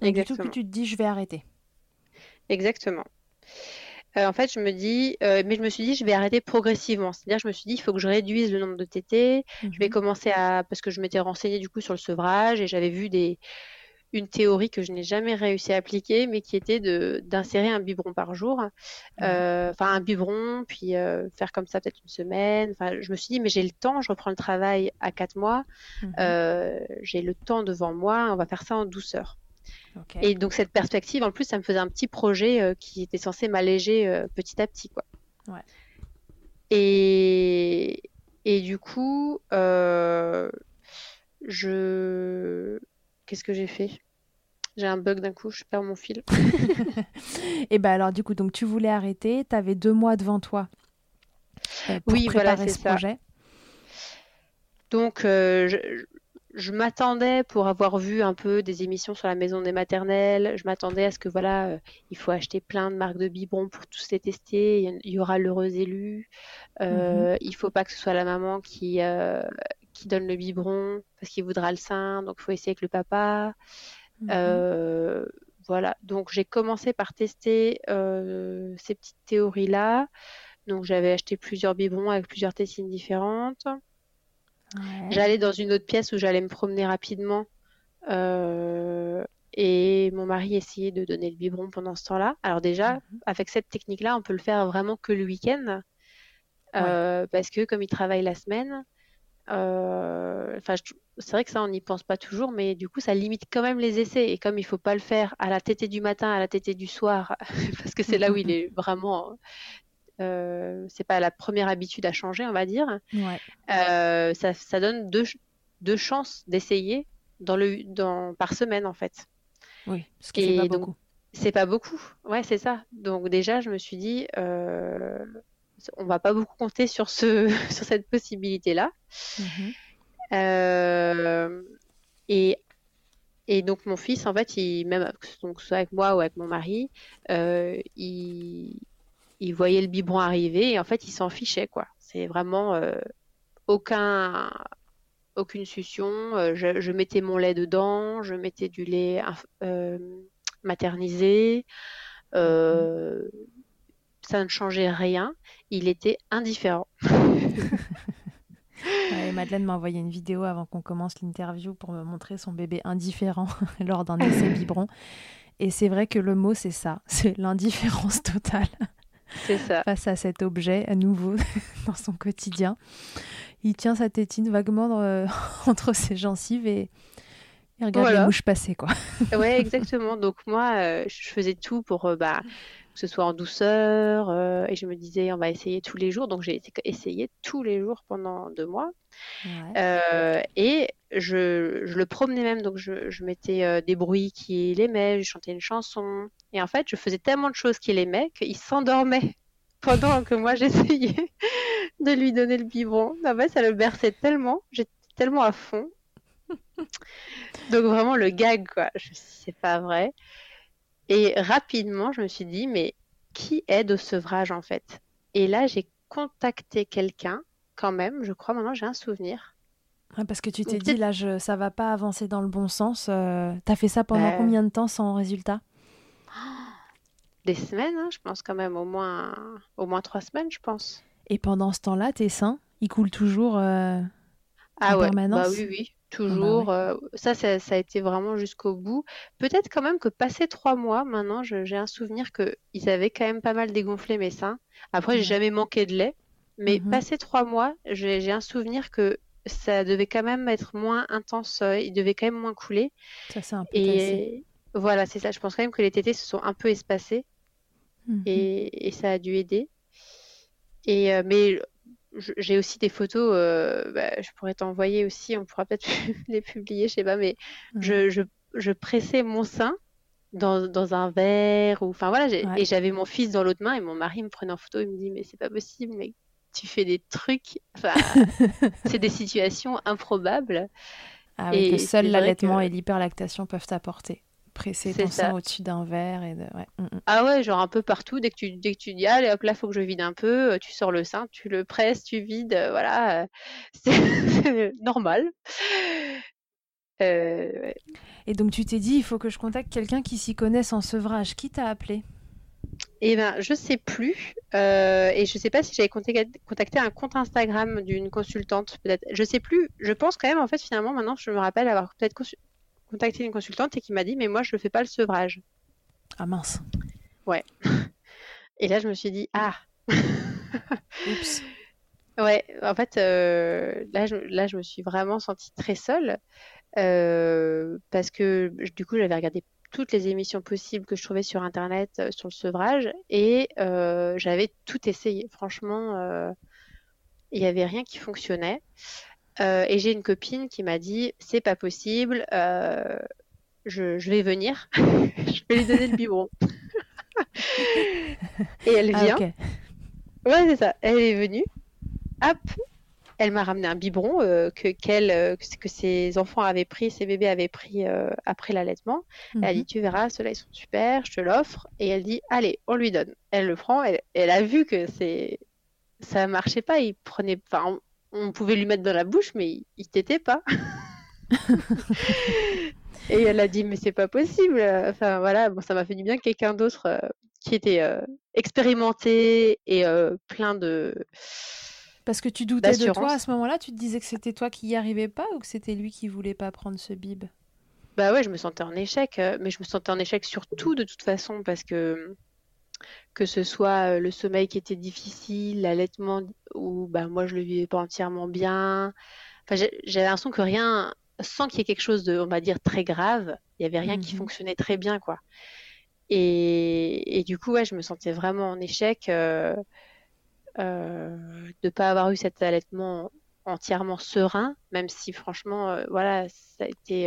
Donc, Exactement. du tout, tu te dis, je vais arrêter. Exactement. Euh, en fait, je me dis, euh, mais je me suis dit, je vais arrêter progressivement. C'est-à-dire, je me suis dit, il faut que je réduise le nombre de tétés. Je vais mhm. commencer à, parce que je m'étais renseignée du coup sur le sevrage et j'avais vu des, une théorie que je n'ai jamais réussi à appliquer, mais qui était de d'insérer un biberon par jour, euh, enfin un biberon, puis faire comme ça peut-être une semaine. Enfin, je me suis dit, mais j'ai le temps, je reprends le travail à quatre mois, mhm. j'ai le temps devant moi, on va faire ça en douceur. Et donc cette perspective, en plus, ça me faisait un petit projet euh, qui était censé m'alléger euh, petit à petit, quoi. Et, et du coup, euh, je, qu'est-ce que j'ai fait? J'ai un bug d'un coup, je perds mon fil. (laughs) et ben alors du coup, donc tu voulais arrêter, tu avais deux mois devant toi. pour oui, préparer voilà, ce projet. Donc, je, je m'attendais pour avoir vu un peu des émissions sur la maison des maternelles, je m'attendais à ce que voilà, euh, il faut acheter plein de marques de biberons pour tous les tester, il y, aura l'heureuse élue, euh, mhm. il faut pas que ce soit la maman qui euh, qui donne le biberon parce qu'il voudra le sein, donc il faut essayer avec le papa. Mhm. Euh, voilà, donc j'ai commencé par tester ces petites théories là. Donc j'avais acheté plusieurs biberons avec plusieurs testines différentes. J'allais dans une autre pièce où j'allais me promener rapidement. Euh, et mon mari essayait de donner le biberon pendant ce temps-là. Alors déjà, mhm. avec cette technique-là, on peut le faire vraiment que le week-end. Euh, parce que comme il travaille la semaine, euh, c'est vrai que ça, on n'y pense pas toujours, mais du coup, ça limite quand même les essais. Et comme il faut pas le faire à la tétée du matin, à la tétée du soir, (laughs) parce que c'est là où il est (laughs) vraiment euh, c'est pas la première habitude à changer, on va dire. Euh, ça, donne deux, chances d'essayer dans le, dans, par semaine, en fait. Oui, ce qui est pas beaucoup. C'est pas beaucoup, ouais, c'est ça. Donc déjà, je me suis dit, euh, on va pas beaucoup compter sur, ce, (laughs) sur cette possibilité-là. Mhm. et et donc mon fils, en fait, il, même donc, soit avec moi ou avec mon mari, il, il voyait le biberon arriver et en fait, il s'en fichait, quoi. C'est vraiment euh, aucun, aucune succion. Euh, je, mettais mon lait dedans, je mettais du lait euh, maternisé. ça ne changeait rien. Il était indifférent. (laughs) Madeleine m'a envoyé une vidéo avant qu'on commence l'interview pour me montrer son bébé indifférent (laughs) lors d'un essai biberon. Et c'est vrai que le mot, c'est ça, c'est l'indifférence totale. Ça. Face à cet objet à nouveau (laughs) dans son quotidien. Il tient sa tétine vaguement euh, (laughs) entre ses gencives et il regarde les mouches passer, quoi. ouais, exactement. Donc moi, euh, je faisais tout pour euh, bah, que ce soit en douceur. Euh, et je me disais, on va essayer tous les jours. Donc j'ai essayé tous les jours pendant deux mois. et je, je, le promenais même. Donc je, je mettais des bruits qu'il aimait, je chantais une chanson. Et en fait, je faisais tellement de choses qu'il aimait qu'il s'endormait (laughs) pendant que moi (laughs) j'essayais de lui donner le biberon. En fait, ça le berçait tellement. J'étais tellement à fond. (laughs) Donc vraiment le gag, quoi. Je c'est pas vrai. Et rapidement, je me suis dit, mais qui aide au sevrage en fait? Et là, j'ai contacté quelqu'un, quand même, je crois, maintenant j'ai un souvenir. parce que tu t'es dit, là, je, ça va pas avancer dans le bon sens. Euh, T'as fait ça pendant combien de temps sans résultat? (gasps) Des semaines, hein, je pense quand même, au moins, au moins trois semaines, je pense. Et pendant ce temps-là, tes seins, ils coulent toujours euh, ah en ouais, permanence? Bah oui, oui. Ah bah toujours. Euh, ça, ça, a été vraiment jusqu'au bout. Peut-être quand même que passé trois mois, maintenant, j'ai un souvenir qu'ils avaient quand même pas mal dégonflé mes seins. Après, j'ai jamais manqué de lait. Mais mmh passé trois mois, j'ai un souvenir que ça devait quand même être moins intense. Euh, il devait quand même moins couler. Ça, c'est un peu Et voilà, c'est ça. Je pense quand même que les tétés se sont un peu espacés. Mmh et, ça a dû aider. Et, euh, mais j'ai aussi des photos, euh, bah, je pourrais t'envoyer aussi, on pourra peut-être (laughs) les publier, je sais pas, mais je, je, je, pressais mon sein dans, dans un verre, ou enfin voilà, et j'avais mon fils dans l'autre main, et mon mari me prenait en photo, il me dit, mais c'est pas possible, mais tu fais des trucs, enfin, (laughs) c'est des situations improbables. Ah et que seul l'allaitement et l'hyperlactation peuvent apporter presser ton sein au-dessus d'un verre et de... ouais. Mm, mm. ah ouais genre un peu partout dès que tu dès que tu dis allez hop là faut que je vide un peu euh, tu sors le sein tu le presses tu vides euh, voilà euh, (laughs) c'est normal et donc tu t'es dit il faut que je contacte quelqu'un qui s'y connaisse en sevrage qui t'a appelé? Eh ben, je sais plus, et je sais pas si j'avais contacté, un compte Instagram d'une consultante, peut-être. Je sais plus. Je pense quand même, en fait, finalement, maintenant, je me rappelle avoir peut-être contacté une consultante et qui m'a dit mais moi je ne fais pas le sevrage. Ah mince. Ouais. Et là je me suis dit ah. Oups. (laughs) Ouais, en fait euh, là, je, là je me suis vraiment sentie très seule euh, parce que du coup j'avais regardé toutes les émissions possibles que je trouvais sur internet euh, sur le sevrage et j'avais tout essayé. Franchement, il n'y avait rien qui fonctionnait. Euh, et j'ai une copine qui m'a dit c'est pas possible, euh, je, je, vais venir, (laughs) je vais lui donner le biberon. (laughs) et elle ah, vient. Ouais, c'est ça. Elle est venue. Hop, elle m'a ramené un biberon euh, que, qu'elle, que ses enfants avaient pris, ses bébés avaient pris après l'allaitement. Elle a dit mhm. tu verras, ceux-là ils sont super, je te l'offre. Et elle dit allez, on lui donne. Elle le prend. Elle, elle a vu que c'est ça marchait pas. Il prenait, enfin, on pouvait lui mettre dans la bouche, mais il, il t'était pas. (laughs) et elle a dit mais c'est pas possible. Enfin voilà, bon ça m'a fait du bien quelqu'un d'autre euh, qui était euh, expérimenté et euh, plein de. Parce que tu doutais de toi à ce moment-là, tu te disais que c'était toi qui y arrivais pas ou que c'était lui qui voulait pas prendre ce bib? Bah ouais, je me sentais en échec, mais je me sentais en échec surtout de toute façon parce que que ce soit le sommeil qui était difficile, l'allaitement où bah, moi je le vivais pas entièrement bien. Enfin, j'avais l'impression que rien, sans qu'il y ait quelque chose de, on va dire, très grave, il y avait rien qui mmh fonctionnait très bien, quoi. Et, et, du coup, ouais, je me sentais vraiment en échec euh, euh, de ne pas avoir eu cet allaitement entièrement serein, même si franchement, voilà, ça a été,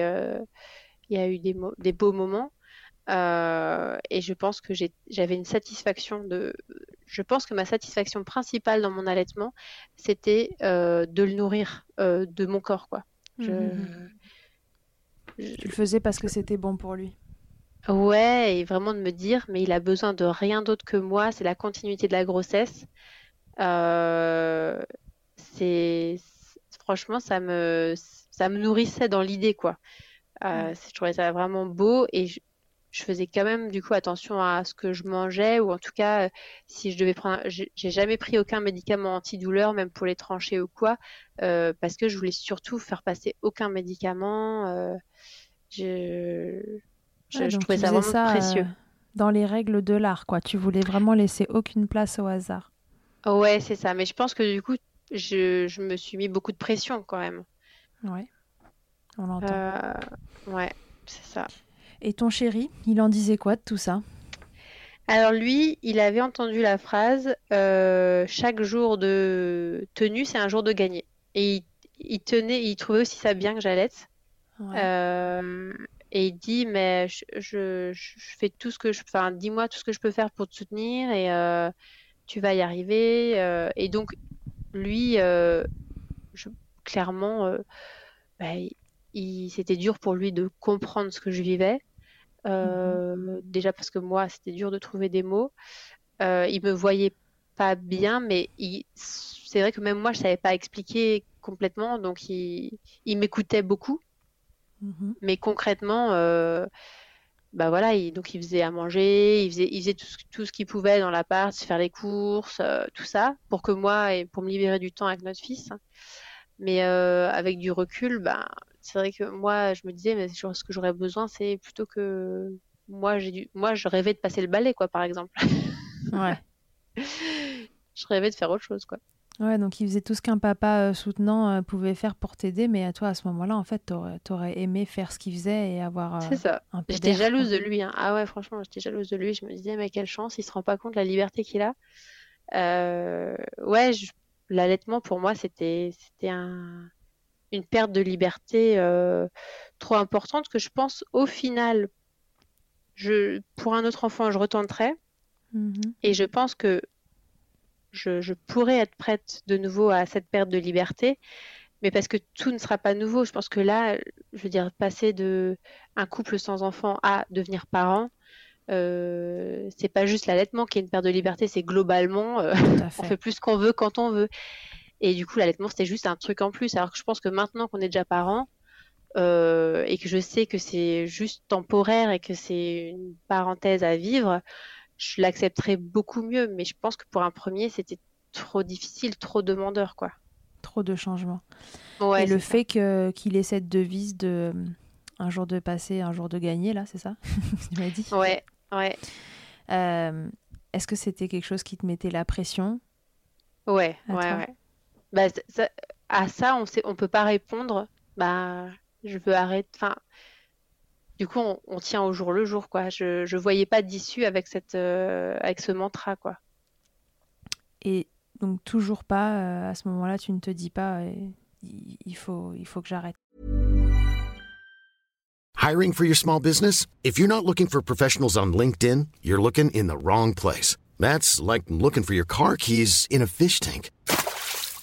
il y a eu des, des beaux moments. Euh, et je pense que j'avais une satisfaction de. Je pense que ma satisfaction principale dans mon allaitement, c'était euh, de le nourrir euh, de mon corps, quoi. Mmh, mmh. Tu le faisais parce que c'était bon pour lui. Ouais, et vraiment de me dire, mais il a besoin de rien d'autre que moi, c'est la continuité de la grossesse. c'est franchement, ça me ça me nourrissait dans l'idée, quoi. je trouvais ça vraiment beau et je, je faisais quand même du coup attention à ce que je mangeais ou en tout cas si je devais prendre j'ai jamais pris aucun médicament antidouleur même pour les tranchées ou quoi parce que je voulais surtout faire passer aucun médicament je, je, trouvais ça vraiment précieux. dans les règles de l'art quoi. Tu voulais vraiment laisser aucune place au hasard. Ouais c'est ça. Mais je pense que du coup je, je me suis mis beaucoup de pression quand même. Ouais on l'entend. Ouais c'est ça et ton chéri, il en disait quoi de tout ça? Alors lui, il avait entendu la phrase euh, chaque jour de tenue, c'est un jour de gagner. Et il, tenait, il trouvait aussi ça bien que j'allaite. Euh, et il dit mais je, fais tout ce que je, enfin dis-moi tout ce que je peux faire pour te soutenir et euh, tu vas y arriver. et donc lui, clairement, bah, c'était dur pour lui de comprendre ce que je vivais. Euh. Déjà parce que moi, c'était dur de trouver des mots. Euh, il me voyait pas bien, mais c'est vrai que même moi, je savais pas expliquer complètement, donc il, m'écoutait beaucoup. Mhm. Mais concrètement, euh, bah voilà, il, donc il faisait à manger, il faisait, il faisait tout, ce qu'il pouvait dans l'appart, faire les courses, euh, tout ça, pour que moi et pour me libérer du temps avec notre fils. Mais avec du recul, bah, c'est vrai que moi, je me disais, mais ce que j'aurais besoin, c'est plutôt que moi, j'ai dû... moi, je rêvais de passer le balai, quoi, par exemple. Ouais. (laughs) je rêvais de faire autre chose, quoi. Ouais, donc il faisait tout ce qu'un papa euh, soutenant euh, pouvait faire pour t'aider, mais à toi, à ce moment-là, en fait, t'aurais, aurais aimé faire ce qu'il faisait et avoir. Euh, c'est ça. J'étais jalouse de lui. Hein. Ah ouais, franchement, j'étais jalouse de lui. Je me disais, mais quelle chance, il se rend pas compte de la liberté qu'il a. Ouais, l'allaitement, pour moi, c'était, c'était un une perte de liberté euh, trop importante que je pense au final, je, pour un autre enfant, je retenterai. Mhm. Et je pense que je, pourrais être prête de nouveau à cette perte de liberté, mais parce que tout ne sera pas nouveau. Je pense que là, je veux dire, passer de un couple sans enfant à devenir parent, euh, c'est pas juste l'allaitement qui est une perte de liberté, c'est globalement, euh, (laughs) on fait plus qu'on veut quand on veut. Et du coup, l'allaitement, c'était juste un truc en plus. Alors que je pense que maintenant qu'on est déjà parents, euh, et que je sais que c'est juste temporaire et que c'est une parenthèse à vivre, je l'accepterais beaucoup mieux. Mais je pense que pour un premier, c'était trop difficile, trop demandeur, quoi. Trop de changements. et le fait que qu'il ait cette devise de euh, un jour de passer, un jour de gagner, là, c'est ça? (laughs) Tu m'as dit? Ouais, ouais. Euh, est-ce que c'était quelque chose qui te mettait la pression? Ouais, ouais, ouais. Bah, à ça, on sait, on peut pas répondre. Bah, je veux arrêter. Enfin, du coup, on, tient au jour le jour, quoi. Je, je voyais pas d'issue avec cette, euh, avec ce mantra, quoi. Et donc toujours pas. Euh, à ce moment-là, tu ne te dis pas, euh, il faut, il faut que j'arrête. Hiring for your small business? If you're not looking for professionals on LinkedIn, you're looking in the wrong place. That's like looking for your car keys in a fish tank.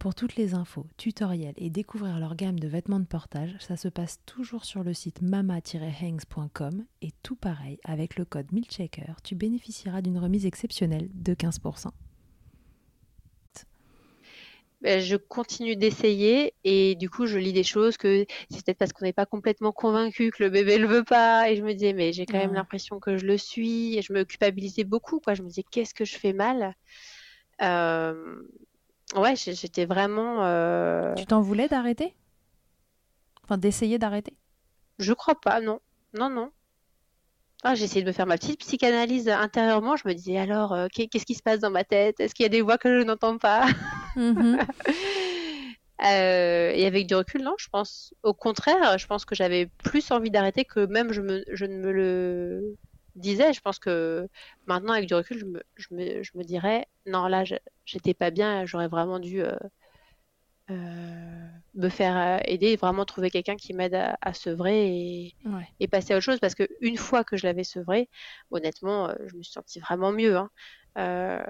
Pour toutes les infos, tutoriels et découvrir leur gamme de vêtements de portage, ça se passe toujours sur le site mama-hangs.com et tout pareil, avec le code MILCHECKER, tu bénéficieras d'une remise exceptionnelle de 15%. ben, je continue d'essayer et du coup je lis des choses que c'est peut-être parce qu'on n'est pas complètement convaincu que le bébé le veut pas et je me disais mais j'ai quand même l'impression que je le suis et je me culpabilisais beaucoup quoi. Je me disais qu'est-ce que je fais mal? Euh... ouais j'étais vraiment euh... tu t'en voulais d'arrêter? Enfin d'essayer d'arrêter? Je crois pas non non non ah, j'ai essayé de me faire ma petite psychanalyse intérieurement. Je me disais alors, euh, qu'est-ce qui se passe dans ma tête? Est-ce qu'il y a des voix que je n'entends pas? Mhm. (laughs) euh, Et avec du recul, non, je pense. Au contraire, je pense que j'avais plus envie d'arrêter que même je, me, je ne me le disais. Je pense que maintenant, avec du recul, je me, je me, je me dirais, non, là, j'étais pas bien. J'aurais vraiment dû euh, euh, me faire euh, aider, vraiment trouver quelqu'un qui m'aide à, à, sevrer et, et, passer à autre chose. Parce qu'une fois que je l'avais sevré, honnêtement, euh, je me suis sentie vraiment mieux. Hein.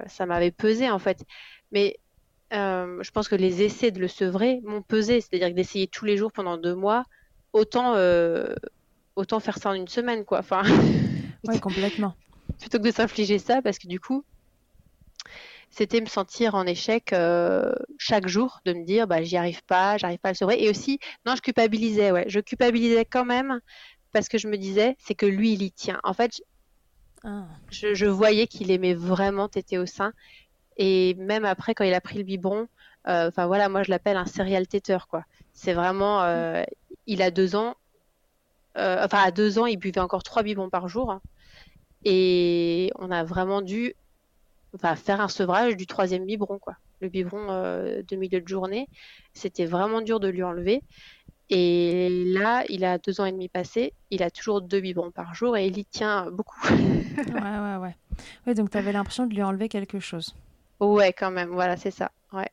ça m'avait pesé en fait. Mais je pense que les essais de le sevrer m'ont pesé. C'est-à-dire que d'essayer tous les jours pendant deux mois, autant, autant faire ça en une semaine. quoi. Enfin, ouais, (laughs) complètement. Plutôt que de s'infliger ça, parce que du coup, c'était me sentir en échec euh, chaque jour, de me dire bah j'y arrive pas, j'arrive pas à le sauver. Et aussi, non, je culpabilisais, ouais, je culpabilisais quand même parce que je me disais c'est que lui il y tient. En fait, ah. je, voyais qu'il aimait vraiment téter au sein. Et même après, quand il a pris le biberon, euh, enfin voilà, moi je l'appelle un serial téteur, quoi. C'est vraiment, euh, il a deux ans, enfin à deux ans, il buvait encore trois biberons par jour. Hein. et on a vraiment dû enfin, faire un sevrage du troisième biberon, quoi. Le biberon euh, de milieu de journée, c'était vraiment dur de lui enlever. Et là, il a deux ans et demi passé, il a toujours deux biberons par jour et il y tient beaucoup. ouais, (laughs) ouais, ouais. Ouais, donc tu avais l'impression de lui enlever quelque chose. Ouais, quand même, voilà, c'est ça. Ouais.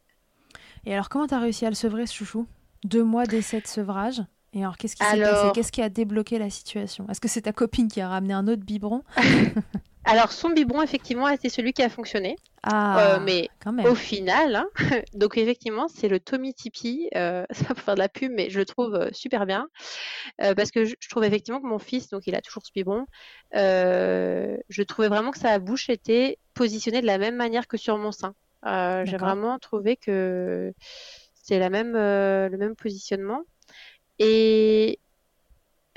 Et alors, comment tu as réussi à le sevrer, ce chouchou? Deux mois d'essai de sevrage et alors, qu'est-ce qui s'est passé? Qu'est-ce qui a débloqué la situation? Est-ce que c'est ta copine qui a ramené un autre biberon? (laughs) Alors, son biberon, effectivement, c'est celui qui a fonctionné. Ah, euh, mais au final, hein, (laughs) donc effectivement, c'est le Tommy Tipeee. Euh, (laughs) c'est pas pour faire de la pub, mais je le trouve euh, super bien parce que je, trouve effectivement que mon fils, donc il a toujours ce biberon, je trouvais vraiment que sa bouche était positionnée de la même manière que sur mon sein. J'ai vraiment trouvé que c'est la même, le même positionnement. Et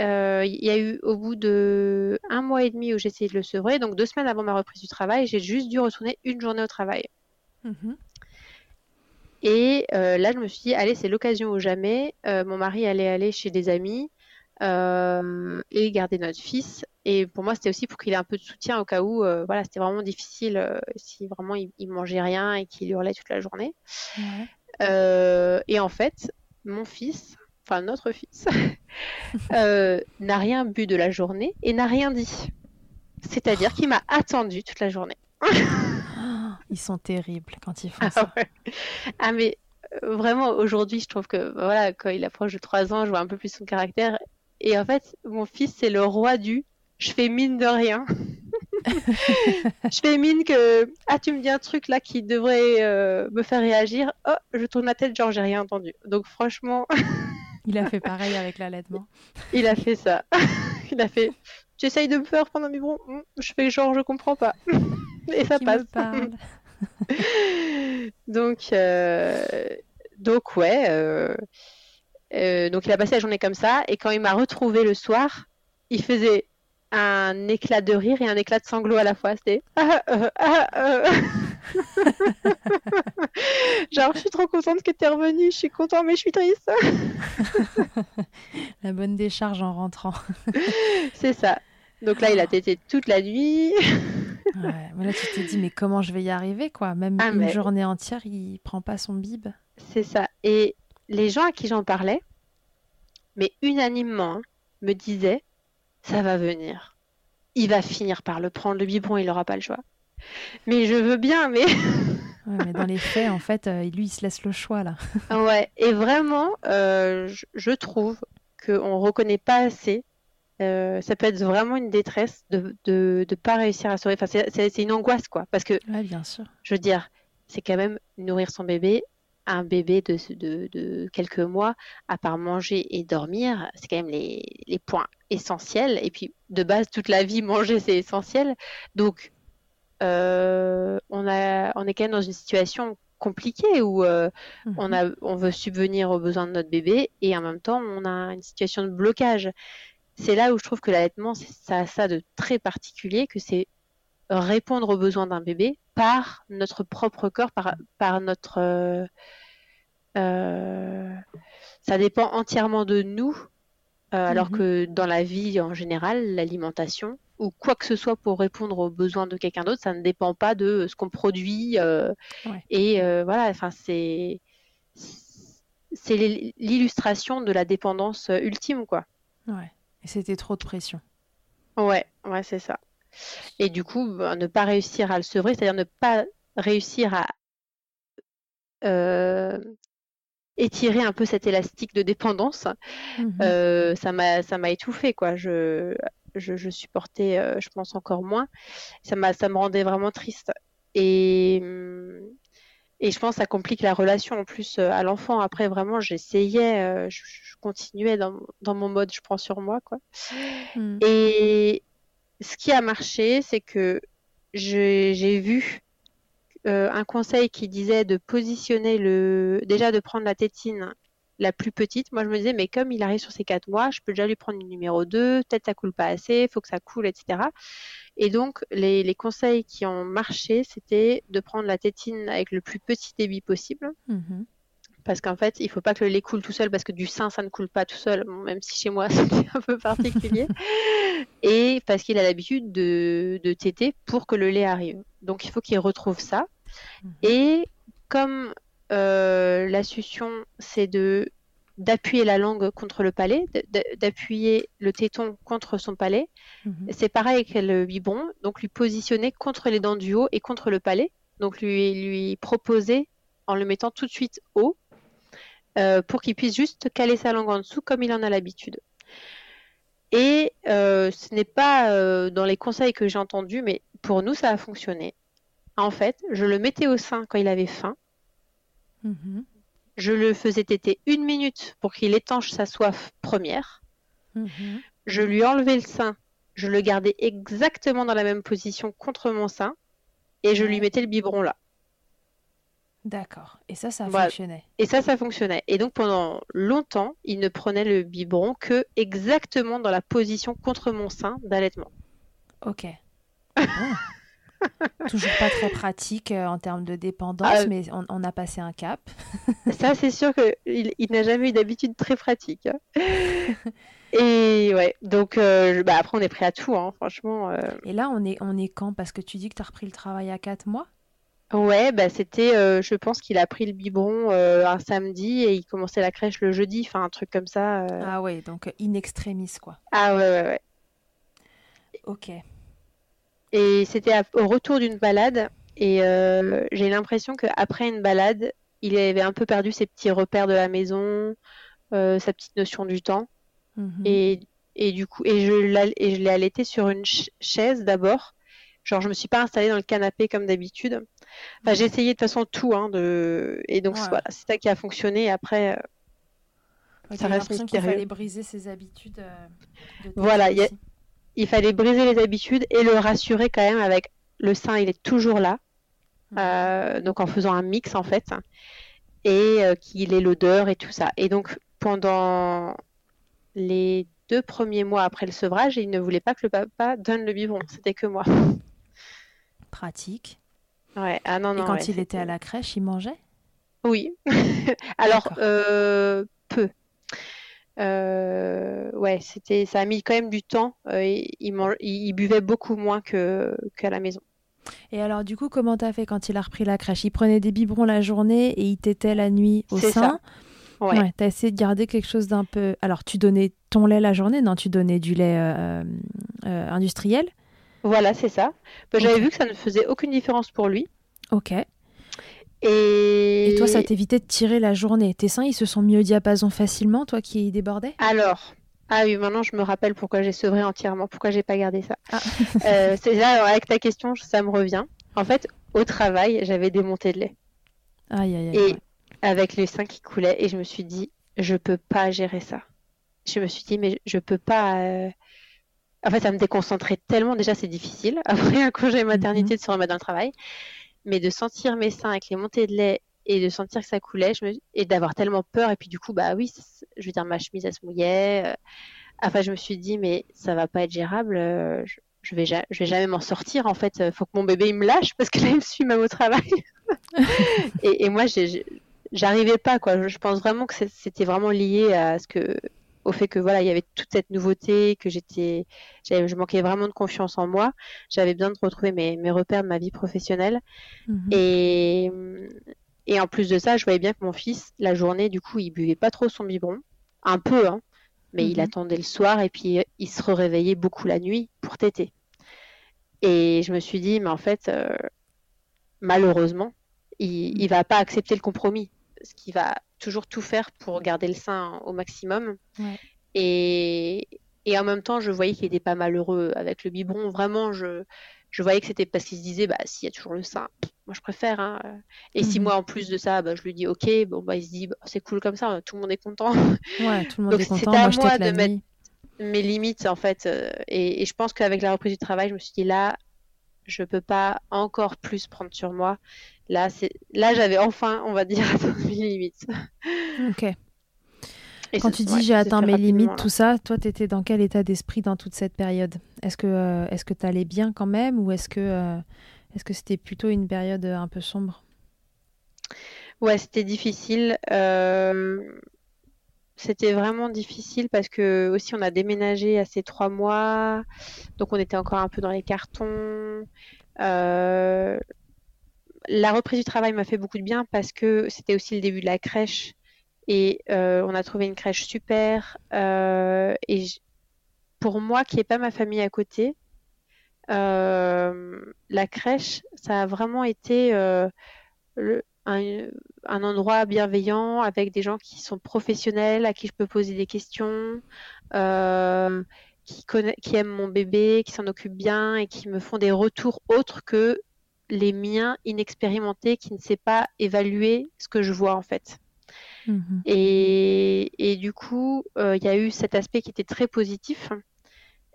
euh, il y a eu au bout de un mois et demi où j'ai essayé de le sevrer, donc deux semaines avant ma reprise du travail, j'ai juste dû retourner une journée au travail. Mhm. Et euh, là, je me suis dit, allez, c'est l'occasion ou jamais. Euh, mon mari allait aller chez des amis et garder notre fils. Et pour moi, c'était aussi pour qu'il ait un peu de soutien au cas où, voilà, c'était vraiment difficile si vraiment il, il, mangeait rien et qu'il hurlait toute la journée. et en fait, mon fils, enfin notre fils, (laughs) euh, n'a rien bu de la journée et n'a rien dit. C'est-à-dire qu'il m'a attendu toute la journée. ils sont terribles quand ils font ah ça. Ah mais euh, vraiment aujourd'hui, je trouve que voilà, quand il approche de 3 ans, je vois un peu plus son caractère. Et en fait, mon fils, c'est le roi du je fais mine de rien. (laughs) je fais mine que ah tu me dis un truc là qui devrait euh, me faire réagir. Oh, je tourne la tête genre j'ai rien entendu. Donc franchement (laughs) Il a fait pareil avec l'allaitement. (laughs) Il a fait ça. (laughs) Il a fait J'essaye de me faire prendre un biberon. Hmm, je fais genre, je comprends pas. (laughs) Et ça passe. donc, euh... donc, ouais. Euh... Euh, donc, il a passé la journée comme ça. Et quand il m'a retrouvé le soir, il faisait un éclat de rire et un éclat de sanglot à la fois. C'était ah, (laughs) ah, genre je suis trop contente que tu es revenue, je suis contente mais je suis triste. (laughs) la bonne décharge en rentrant. (laughs) C'est ça. Donc là il a tété toute la nuit. ouais, mais là tu t'es dit mais comment je vais y arriver quoi? Même ah, une journée entière il prend pas son bib. C'est ça. Et les gens à qui j'en parlais, mais unanimement, hein, me disaient ça va venir. Il va finir par le prendre, le biberon, il n'aura pas le choix. Mais je veux bien, mais. (laughs) mais dans les faits, en fait, euh, lui, il se laisse le choix, là. (laughs) ouais, et vraiment, euh, je, trouve qu'on ne reconnaît pas assez. Euh, ça peut être vraiment une détresse de ne de, pas réussir à sauver. Enfin, c'est une angoisse, quoi. Parce que, ouais, bien sûr. je veux dire, c'est quand même nourrir son bébé, un bébé de, de, quelques mois, à part manger et dormir, c'est quand même les, les, points essentiels. Et puis, de base, toute la vie, (laughs) manger, c'est essentiel. Donc, euh, on, a, on est quand même dans une situation compliqué où mhm. on, a, on veut subvenir aux besoins de notre bébé et en même temps on a une situation de blocage. C'est là où je trouve que l'allaitement, ça a ça de très particulier, que c'est répondre aux besoins d'un bébé par notre propre corps, par, par notre... ça dépend entièrement de nous, alors mhm. que dans la vie en général, l'alimentation, ou quoi que ce soit pour répondre aux besoins de quelqu'un d'autre, ça ne dépend pas de ce qu'on produit. Euh, et euh, voilà, enfin, c'est c'est l'illustration de la dépendance euh, ultime, quoi. Ouais. Et c'était trop de pression. Ouais, ouais, c'est ça. Et du coup, bah, ne pas réussir à le sevrer, c'est-à-dire ne pas réussir à étirer un peu cet élastique de dépendance, mmh ça m'a ça m'a étouffé quoi. Je je, supportais, euh, je pense, encore moins. Ça, ça me rendait vraiment triste. Et, et je pense que ça complique la relation en plus euh, à l'enfant. Après, vraiment, j'essayais, euh, je, continuais dans, dans, mon mode je prends sur moi. Quoi. Hmm. Et ce qui a marché, c'est que j'ai vu un conseil qui disait de positionner le. Déjà, de prendre la tétine la plus petite, moi je me disais, mais comme il arrive sur ses quatre mois, je peux déjà lui prendre une numéro 2, peut-être ça coule pas assez, il faut que ça coule, etc. Et donc, les, conseils qui ont marché, c'était de prendre la tétine avec le plus petit débit possible. Mhm. Parce qu'en fait, il ne faut pas que le lait coule tout seul, parce que du sein, ça ne coule pas tout seul, même si chez moi, (laughs) c'est un peu particulier. (laughs) et parce qu'il a l'habitude de, de téter pour que le lait arrive. Donc, il faut qu'il retrouve ça. Mhm. Et comme euh, la succion, c'est de d'appuyer la langue contre le palais, d'appuyer le téton contre son palais. Mhm. C'est pareil avec le biberon, donc lui positionner contre les dents du haut et contre le palais, donc lui, lui proposer en le mettant tout de suite haut euh, pour qu'il puisse juste caler sa langue en dessous comme il en a l'habitude. Et euh, ce n'est pas dans les conseils que j'ai entendus, mais pour nous, ça a fonctionné. En fait, je le mettais au sein quand il avait faim. Mhm. Je le faisais téter une minute pour qu'il étanche sa soif première. Mhm. Je lui enlevais le sein. Je le gardais exactement dans la même position contre mon sein. Et je lui mettais le biberon là. D'accord. Et ça, ça fonctionnait. Et ça, ça fonctionnait. Et donc pendant longtemps, il ne prenait le biberon que exactement dans la position contre mon sein d'allaitement. Ok. (laughs) Toujours pas très pratique euh, en termes de dépendance, ah, mais on, a passé un cap. (laughs) ça, c'est sûr qu'il il, n'a jamais eu d'habitude très pratique. Hein. (laughs) Et ouais, donc euh, bah, après, on est prêt à tout, hein, franchement. Euh. Et là, on est, on est quand? Parce que tu dis que tu as repris le travail à 4 mois? Ouais, bah c'était, je pense qu'il a pris le biberon un samedi et il commençait la crèche le jeudi, enfin un truc comme ça. Ah ouais, donc in extremis quoi. Ah ouais, ouais, ouais. Ok. Et c'était au retour d'une balade. Et euh, j'ai l'impression qu'après une balade, il avait un peu perdu ses petits repères de la maison, euh, sa petite notion du temps. Mhm. Et, et, du coup, et je l'ai allaité sur une chaise d'abord. Genre, je me suis pas installée dans le canapé comme d'habitude. Enfin, j'ai essayé de toute façon tout. Hein, de... Et donc, voilà, c'est ça qui a fonctionné. Après, euh, ça reste mystérieux. Il fallait briser ses habitudes. De voilà, il il fallait briser les habitudes et le rassurer quand même avec le sein, il est toujours là. Mhm. Euh, donc en faisant un mix en fait. Et euh, qu'il ait l'odeur et tout ça. Et donc pendant les deux premiers mois après le sevrage, il ne voulait pas que le papa donne le biberon. C'était que moi. (laughs) Pratique. Ouais. Ah non, non, et quand il était à la crèche, il mangeait? Oui. (laughs) Alors. Euh, ouais, c'était, ça a mis quand même du temps. Euh, il, buvait beaucoup moins que qu'à la maison. Et alors, du coup, comment t'as fait quand il a repris la crèche? Il prenait des biberons la journée et il t'était la nuit au sein? Ça. Ouais. t'as essayé de garder quelque chose d'un peu. Alors, tu donnais ton lait la journée? Non, tu donnais du lait euh, industriel? Voilà, c'est ça. Bah, j'avais vu que ça ne faisait aucune différence pour lui. Ok. Et... toi, ça t'évitait de tirer la journée. Tes seins, ils se sont mis au diapason facilement, toi qui débordais? Alors, ah oui, maintenant je me rappelle pourquoi j'ai sevré entièrement, pourquoi j'ai pas gardé ça. Ah. (laughs) Euh, c'est là, avec ta question, ça me revient. En fait, au travail, j'avais démonté de lait. Aïe, aïe, aïe. Et avec les seins qui coulaient, et je me suis dit, je peux pas gérer ça. Je me suis dit, mais je peux pas. Euh, en fait, ça me déconcentrait tellement. Déjà, c'est difficile. (laughs) Après un congé maternité, mhm. de se remettre dans le travail mais de sentir mes seins avec les montées de lait et de sentir que ça coulait et d'avoir tellement peur. Et puis du coup, bah oui, je veux dire, ma chemise, elle se mouillait. Euh. Enfin, je me suis dit, mais ça va pas être gérable. Euh, je, vais, je vais jamais m'en sortir. En fait, il faut que mon bébé il me lâche parce que là, il me suit même au travail. (laughs) et, et, moi, j'arrivais pas. quoi. Je pense vraiment que c'était vraiment lié à ce que au fait que voilà, il y avait toute cette nouveauté, que j'étais, je manquais vraiment de confiance en moi. J'avais besoin de retrouver mes, mes, repères de ma vie professionnelle. Mhm. Et, et en plus de ça, je voyais bien que mon fils, la journée, du coup, il buvait pas trop son biberon, un peu, hein, mais il mhm. attendait le soir et puis il se réveillait beaucoup la nuit pour téter. Et je me suis dit, mais en fait, euh, malheureusement, il, il va pas accepter le compromis, ce qui va toujours tout faire pour garder le sein au maximum. Et, et, en même temps, je voyais qu'il n'était pas malheureux avec le biberon. Vraiment, je, je voyais que c'était parce qu'il se disait, bah, s'il y a toujours le sein, moi je préfère. Hein. Et si mhm. moi, en plus de ça, bah, je lui dis, ok, bon, bah, il se dit, bah, c'est cool comme ça, tout le monde est content. (laughs) Ouais, tout le monde est content. Moi, à moi de mettre mes limites, en fait. Euh, et, et, je pense qu'avec la reprise du travail, je me suis dit, là, je peux pas encore plus prendre sur moi. Là, c'est là j'avais enfin, on va dire, (laughs) atteint mes limites. Ok. Quand tu dis j'ai atteint mes limites, tout ça, toi, tu étais dans quel état d'esprit dans toute cette période? Est-ce que euh, est-ce que tu allais bien quand même ou est-ce que euh, est-ce que c'était plutôt une période un peu sombre? Ouais, c'était difficile. Euh, c'était vraiment difficile parce que aussi on a déménagé à ces trois mois, donc on était encore un peu dans les cartons. Euh, la reprise du travail m'a fait beaucoup de bien parce que c'était aussi le début de la crèche et euh, on a trouvé une crèche super. Euh, et pour moi, qui n'ai pas ma famille à côté, la crèche, ça a vraiment été le, un, endroit bienveillant avec des gens qui sont professionnels, à qui je peux poser des questions, euh, qui, qui aiment mon bébé, qui s'en occupent bien et qui me font des retours autres que les miens inexpérimentés qui ne sait pas évaluer ce que je vois en fait. Mhm. Et, du coup, euh, il y a eu cet aspect qui était très positif.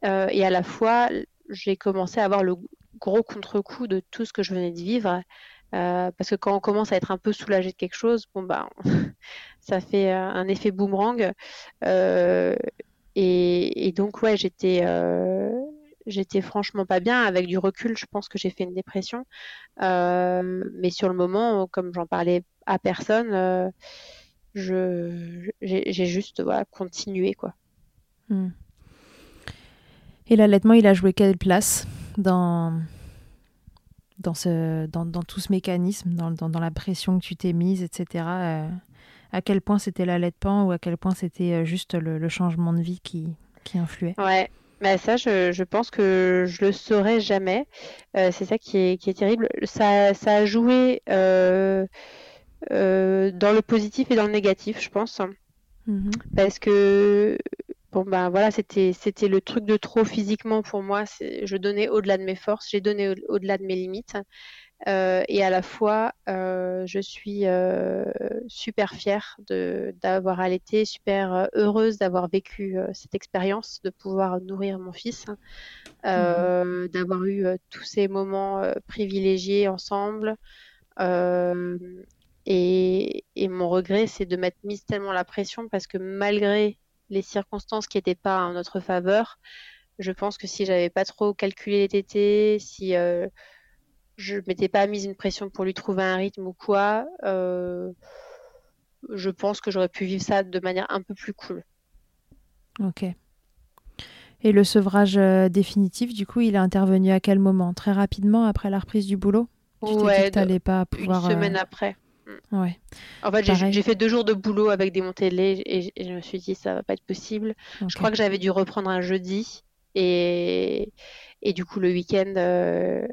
Euh, et à la fois, j'ai commencé à avoir le gros contre-coup de tout ce que je venais de vivre. Euh, parce que quand on commence à être un peu soulagé de quelque chose, bon bah, (laughs) ça fait euh, un effet boomerang. Euh, et, donc ouais, j'étais, j'étais franchement pas bien. Avec du recul, je pense que j'ai fait une dépression. mais sur le moment, comme j'en parlais à personne, je, j'ai, juste voilà, continué quoi. Hmm. Et l'allaitement, il a joué quelle place dans dans, ce, dans, dans tout ce mécanisme, dans, dans, dans, la pression que tu t'es mise, etc. Euh, à quel point c'était l'allaitement ou à quel point c'était euh, juste le, le, changement de vie qui, qui influait? Ouais, mais ça, je, je, pense que je le saurais jamais. Euh, c'est ça qui est, qui est, terrible. Ça, ça a joué euh, dans le positif et dans le négatif, je pense. Mm-hmm. Parce que bon ben voilà, c'était c'était le truc de trop physiquement pour moi. Je donnais au-delà de mes forces, j'ai donné au-delà de mes limites. Euh, et à la fois, euh, je suis euh, super fière d'avoir allaité, super heureuse d'avoir vécu cette expérience, de pouvoir nourrir mon fils, mmh. d'avoir eu tous ces moments privilégiés ensemble. Et, et, mon regret, c'est de m'être mise tellement la pression parce que malgré les circonstances qui n'étaient pas en notre faveur, je pense que si j'avais pas trop calculé les tétés, si euh, je m'étais pas mise une pression pour lui trouver un rythme ou quoi, euh, je pense que j'aurais pu vivre ça de manière un peu plus cool. Ok. Et le sevrage euh, définitif, du coup, il est intervenu à quel moment? Très rapidement après la reprise du boulot? Tu ouais, pas pouvoir. Une semaine après. Mm. Ouais. En fait, j'ai fait deux jours de boulot avec des montées de lait et, je me suis dit ça va pas être possible. Je crois que j'avais dû reprendre un jeudi et, et du coup le week-end, euh,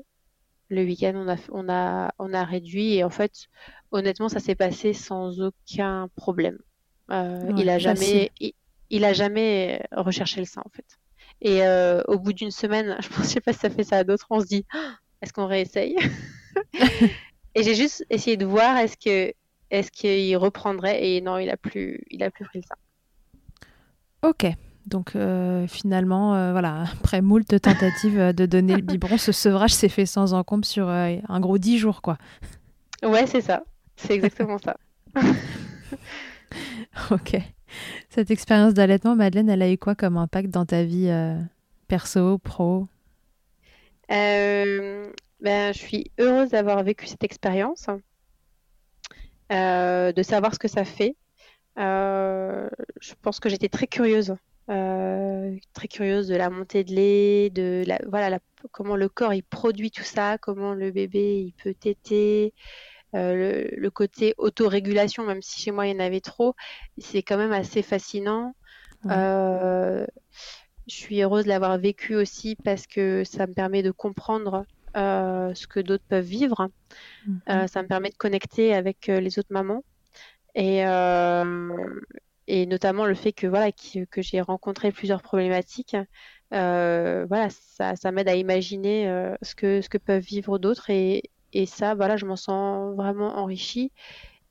le week-end on a, on a, on a réduit et en fait, honnêtement, ça s'est passé sans aucun problème. Euh, il a jamais, il, a jamais recherché le sein en fait. Et euh, au bout d'une semaine, (laughs) je ne sais pas si ça fait ça à d'autres, on se dit (gasps) est-ce qu'on réessaye? (laughs) Et j'ai juste essayé de voir est-ce que est-ce qu'il reprendrait et non, il a plus il a plus pris le sein. Ok. Donc euh, finalement, euh, voilà, après moult tentatives euh, de donner le biberon, ce sevrage s'est fait sans encombre sur un gros 10 jours, quoi. Ouais, c'est ça. C'est exactement ça. (laughs) ok. Cette expérience d'allaitement, Madeleine, elle a eu quoi comme impact dans ta vie perso, pro? Euh, ben, Je suis heureuse d'avoir vécu cette expérience, euh, de savoir ce que ça fait. je pense que j'étais très curieuse, très curieuse de la montée de lait, de la, voilà, comment le corps il produit tout ça, comment le bébé il peut téter. Euh, le, côté autorégulation, même si chez moi il y en avait trop, c'est quand même assez fascinant. Euh, je suis heureuse de l'avoir vécu aussi parce que ça me permet de comprendre euh, ce que d'autres peuvent vivre. Mhm. ça me permet de connecter avec les autres mamans. Et, et notamment le fait que, voilà, que, j'ai rencontré plusieurs problématiques. voilà, ça, ça m'aide à imaginer ce, que, ce que peuvent vivre d'autres et, et ça, voilà, je m'en sens vraiment enrichie.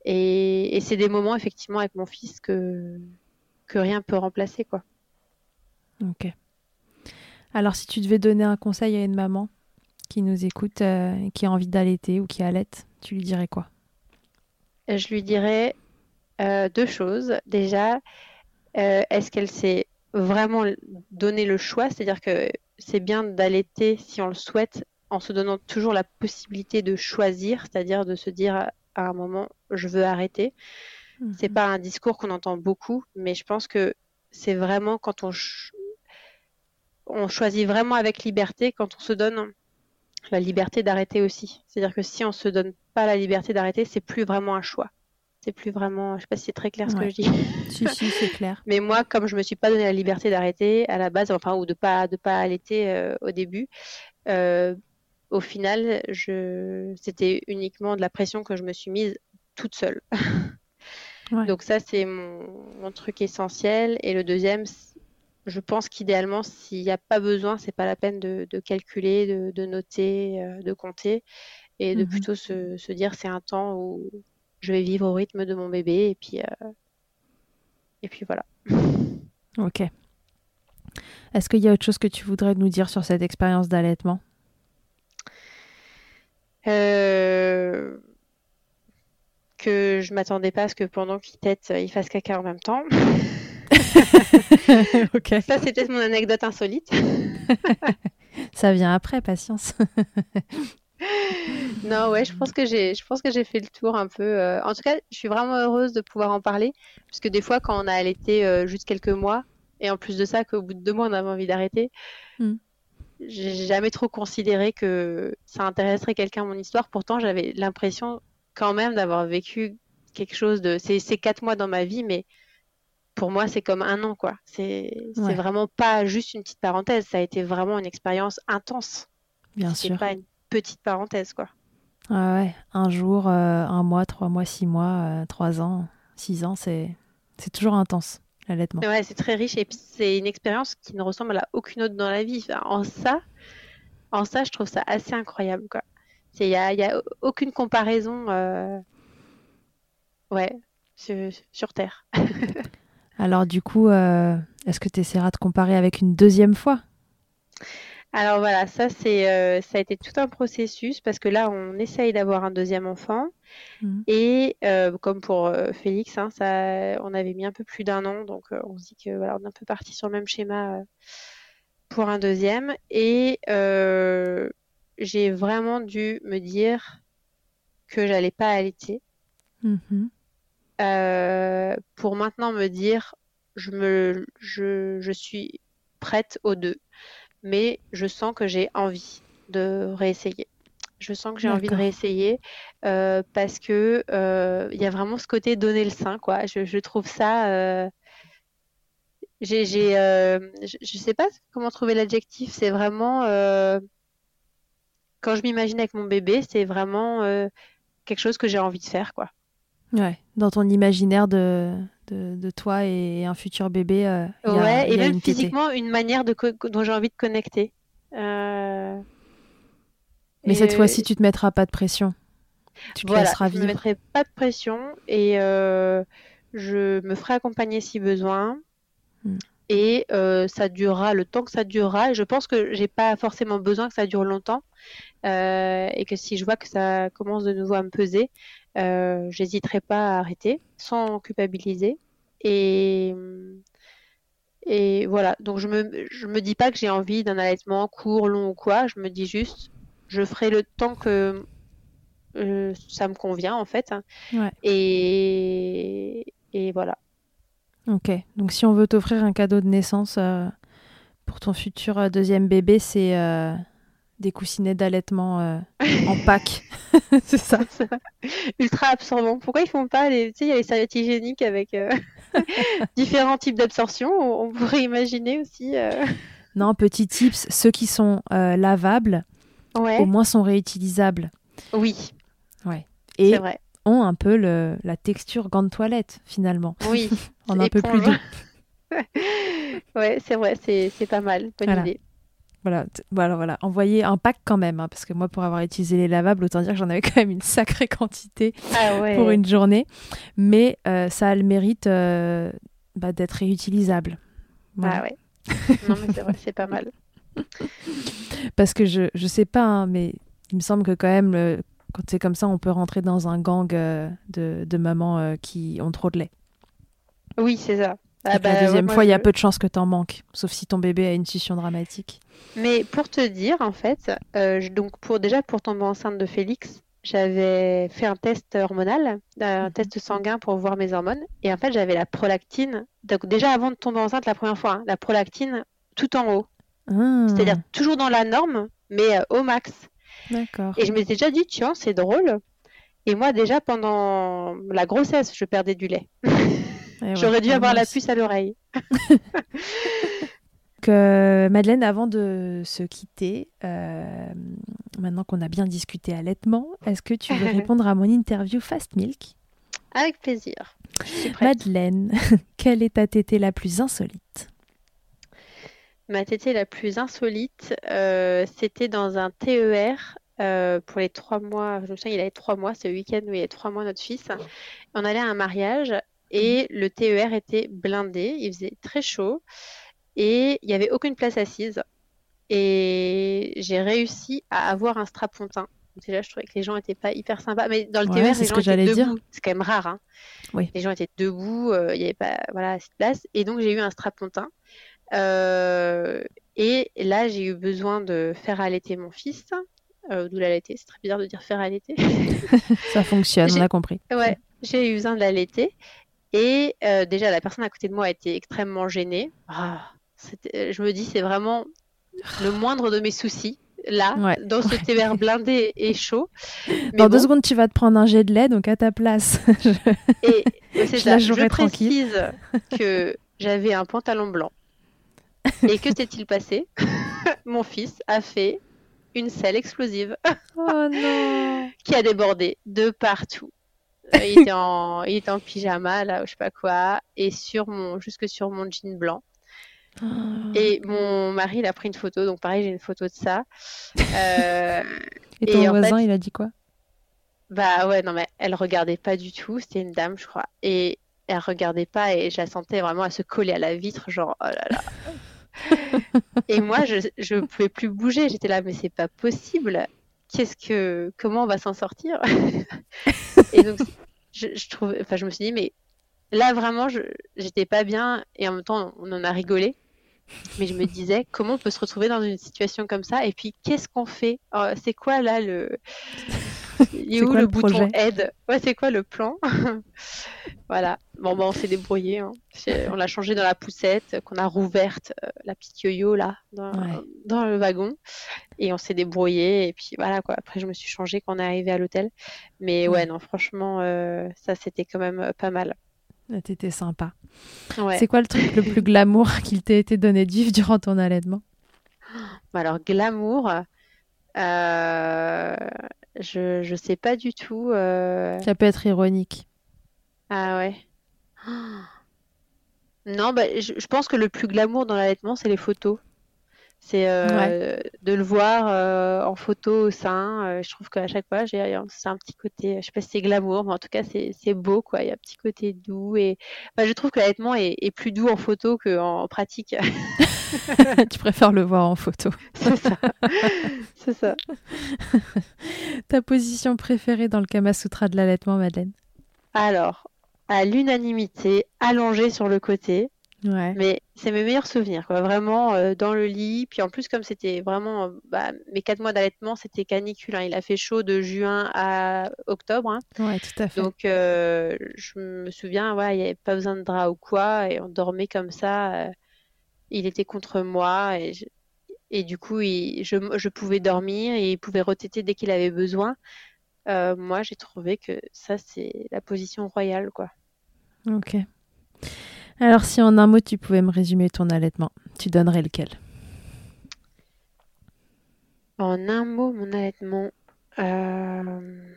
Et, c'est des moments, effectivement, avec mon fils que, que rien peut remplacer, quoi. Ok. Alors, si tu devais donner un conseil à une maman qui nous écoute euh, qui a envie d'allaiter ou qui allaite, tu lui dirais quoi? Je lui dirais euh, deux choses. Déjà, euh, est-ce qu'elle s'est vraiment donné le choix? C'est-à-dire que c'est bien d'allaiter si on le souhaite en se donnant toujours la possibilité de choisir, c'est-à-dire de se dire à un moment je veux arrêter. Mhm. C'est pas un discours qu'on entend beaucoup, mais je pense que c'est vraiment quand on on choisit vraiment avec liberté, quand on se donne la liberté d'arrêter aussi. C'est-à-dire que si on se donne pas la liberté d'arrêter, c'est plus vraiment un choix. C'est plus vraiment, je sais pas si c'est très clair ce que je dis. (laughs) si si, c'est clair. Mais moi, comme je me suis pas donné la liberté d'arrêter à la base, enfin ou de pas de pas allaiter euh, au début, euh, au final, je... c'était uniquement de la pression que je me suis mise toute seule. (laughs) Donc ça, c'est mon... truc essentiel. Et le deuxième, je pense qu'idéalement, s'il n'y a pas besoin, c'est pas la peine de, calculer, de, noter, euh, de compter, et de mhm. plutôt se... dire c'est un temps où je vais vivre au rythme de mon bébé, et puis euh, et puis voilà. (laughs) Ok. Est-ce qu'il y a autre chose que tu voudrais nous dire sur cette expérience d'allaitement? Euh, que je m'attendais pas à ce que pendant qu'il tête, il fasse caca en même temps. (laughs) (laughs) Ça, c'était mon anecdote insolite. (laughs) Ça vient après, patience. (laughs) non, ouais, je pense que j'ai, je pense que j'ai fait le tour un peu. Euh, en tout cas, je suis vraiment heureuse de pouvoir en parler, puisque des fois, quand on a allaité euh, juste quelques mois, et en plus de ça, qu'au bout de deux mois, on avait envie d'arrêter, mm j'ai jamais trop considéré que ça intéresserait quelqu'un mon histoire. Pourtant, j'avais l'impression quand même d'avoir vécu quelque chose de. C'est quatre mois dans ma vie, mais pour moi, c'est comme un an, quoi. C'est vraiment pas juste une petite parenthèse. Ça a été vraiment une expérience intense. Bien sûr. C'est pas une petite parenthèse, quoi. Ah ouais, un jour, euh, un mois, trois mois, six mois, euh, trois ans, six ans, c'est toujours intense. Ouais, c'est très riche et c'est une expérience qui ne ressemble à aucune autre dans la vie. en ça, en ça, je trouve ça assez incroyable, quoi. Il n'y a, y a aucune comparaison, euh, ouais, sur, Terre. (laughs) Alors du coup, euh, est-ce que tu essaieras de comparer avec une deuxième fois? Alors voilà, ça c'est euh, ça a été tout un processus parce que là on essaye d'avoir un deuxième enfant. Mmh. et euh, comme pour Félix, hein, ça on avait mis un peu plus d'un an. Donc on se dit que voilà on est un peu parti sur le même schéma pour un deuxième. Et j'ai vraiment dû me dire que j'allais pas allaiter. Mmh pour maintenant me dire je me je, je suis prête aux deux mais je sens que j'ai envie de réessayer. Je sens que j'ai envie de réessayer euh, parce que euh, il y a vraiment ce côté donner le sein, quoi. Je, trouve ça. Euh, j'ai, je, je sais pas comment trouver l'adjectif. C'est vraiment quand je m'imagine avec mon bébé, c'est vraiment quelque chose que j'ai envie de faire, quoi. Ouais, dans ton imaginaire de, de, toi et un futur bébé. Euh, ouais, et même physiquement, une manière de dont j'ai envie de connecter. Euh, Mais cette fois-ci, tu te mettras pas de pression. Tu te laisseras vivre. Je ne mettrai pas de pression et euh, je me ferai accompagner si besoin. Hmm. et euh, ça durera le temps que ça durera. je pense que j'ai pas forcément besoin que ça dure longtemps et que si je vois que ça commence de nouveau à me peser, euh, j'hésiterai pas à arrêter sans culpabiliser. Et et voilà. Donc je me je me dis pas que j'ai envie d'un allaitement court, long ou quoi. Je me dis juste, je ferai le temps que ça me convient en fait. Et et voilà. Ok, donc si on veut t'offrir un cadeau de naissance euh, pour ton futur euh, deuxième bébé, c'est euh, des coussinets d'allaitement (laughs) en pack. (laughs) c'est ça. Ultra absorbant. Pourquoi ils font pas les. Tu sais, il y a les serviettes hygiéniques avec (laughs) différents types d'absorption? On pourrait imaginer aussi. Non, petit tips ceux qui sont lavables, au moins sont réutilisables. Oui. Ouais. Et vrai ont un peu le, la texture gant de toilette finalement. Oui. en un peu plus doux. ouais, c'est vrai, c'est pas mal. Bonne voilà. idée. Voilà, voilà, voilà. Envoyer un pack quand même, hein, parce que moi, pour avoir utilisé les lavables, autant dire que j'en avais (laughs) quand même une sacrée quantité ah pour une journée. Mais euh, ça a le mérite euh, bah, d'être réutilisable. Ah ouais. (laughs) non, mais c'est vrai, c'est pas mal. (laughs) parce que je, je sais pas, hein, mais il me semble que quand même, le, quand c'est comme ça, on peut rentrer dans un gang euh, de, de, mamans qui ont trop de lait. Oui, c'est ça. Ah bah, la deuxième fois, il y a peu de chances que tu en manques, sauf si ton bébé a une succion dramatique. Mais pour te dire, en fait, euh, donc pour déjà pour tomber enceinte de Félix, j'avais fait un test hormonal, un mhm. test sanguin pour voir mes hormones, et en fait, j'avais la prolactine. Donc déjà avant de tomber enceinte la première fois, hein, la prolactine tout en haut. Ah. C'est-à-dire toujours dans la norme, mais au max. D'accord. Et je m'étais déjà dit, tiens, c'est drôle. Et moi, déjà, pendant la grossesse, je perdais du lait. (laughs) J'aurais dû avoir la puce à l'oreille. (laughs) (laughs) que Madeleine, avant de se quitter, euh, maintenant qu'on a bien discuté allaitement, est-ce que tu veux (laughs) répondre à mon interview Fast Milk? Avec plaisir. Madeleine, quelle est ta tétée la plus insolite? Ma tétée la plus insolite, euh, c'était dans un TER euh, pour les trois mois. Je me souviens, il avait trois mois, c'est le week-end où il y avait trois mois, notre fils. On allait à un mariage et le TER était blindé. Il faisait très chaud et il n'y avait aucune place assise. Et j'ai réussi à avoir un strapontin. Déjà, je trouvais que les gens n'étaient pas hyper sympas. Mais dans le TER, les gens étaient debout. C'est quand même rare. Hein. Oui. Les gens étaient debout, euh, il n'y avait pas voilà, assez de place. Et donc, j'ai eu un strapontin. Euh, et là, j'ai eu besoin de faire allaiter mon fils. Euh, d'où l'allaiter, c'est très bizarre de dire faire allaiter. (laughs) Ça fonctionne, on a compris. Ouais, j'ai eu besoin de l'allaiter. Et euh, déjà, la personne à côté de moi a été extrêmement gênée. Ah, je me dis, c'est vraiment le moindre de mes soucis. Là, dans ce TVR blindé et chaud. (laughs) dans deux secondes, tu vas te prendre un jet de lait, donc à ta place. (laughs) Et (laughs) c'est ça. je précise que j'avais un pantalon blanc et que s'est-il passé? Mon fils a fait une selle explosive. oh non Qui a débordé de partout. Il, était en, il était en pyjama, là, ou je sais pas quoi, et sur mon, jusque sur mon jean blanc. Oh. Et mon mari, il a pris une photo, donc pareil, j'ai une photo de ça. Euh, (laughs) et ton voisin, il a dit quoi? Bah ouais, non, mais elle regardait pas du tout, c'était une dame, je crois. Et elle regardait pas, et je la sentais vraiment à se coller à la vitre, genre, oh là là (laughs) et moi, je ne pouvais plus bouger. J'étais là, mais c'est pas possible. Qu'est-ce que, comment on va s'en sortir (laughs) Et donc, je, je, trouve, enfin, je me suis dit, mais là vraiment, j'étais pas bien. Et en même temps, on en a rigolé. Mais je me disais, comment on peut se retrouver dans une situation comme ça? Et puis, qu'est-ce qu'on fait? Oh, C'est quoi là le (laughs) il est où le, bouton aide? Ouais, c'est quoi le plan? (laughs) Voilà. Bon, bah, on s'est débrouillé. Hein. On l'a changé dans la poussette, qu'on a rouverte euh, la petite yo-yo là, dans, dans, le wagon. Et on s'est débrouillé. Et puis voilà, quoi. Après, je me suis changée quand on est arrivé à l'hôtel. Mais ouais, non, franchement, euh, ça, c'était quand même pas mal. T'étais sympa. C'est quoi le truc le plus glamour (laughs) qu'il t'ait été donné de vivre durant ton allaitement? Bah, Alors, glamour, euh, je, je sais pas du tout. Euh... Ça peut être ironique. Ah ouais. (gasps) Non, bah, je, je, pense que le plus glamour dans l'allaitement, c'est les photos. C'est euh, de le voir euh, en photo au sein. Euh, je trouve qu'à chaque fois, j'ai c'est un petit côté, je sais pas si c'est glamour, mais en tout cas, c'est beau, quoi. Il y a un petit côté doux et je trouve que l'allaitement est, est, plus doux en photo qu'en pratique. (laughs) tu préfères le voir en photo. (laughs) c'est ça. c'est ça. (laughs) Ta position préférée dans le Kama Sutra de l'allaitement, Madeleine? Alors, à l'unanimité, allongée sur le côté. Mais c'est mes meilleurs souvenirs, quoi. Vraiment euh, dans le lit. Puis en plus, comme c'était vraiment euh, bah, mes quatre mois d'allaitement, c'était canicule. Hein. Il a fait chaud de juin à octobre. Hein. Ouais, tout à fait. Donc euh, je me souviens, ouais, il n'y avait pas besoin de drap ou quoi, et on dormait comme ça. il était contre moi et, et du coup, je, je, pouvais dormir et il pouvait retéter dès qu'il avait besoin. moi, j'ai trouvé que ça, c'est la position royale, quoi. Ok. Alors si en un mot tu pouvais me résumer ton allaitement, tu donnerais lequel? En un mot, mon allaitement... Euh,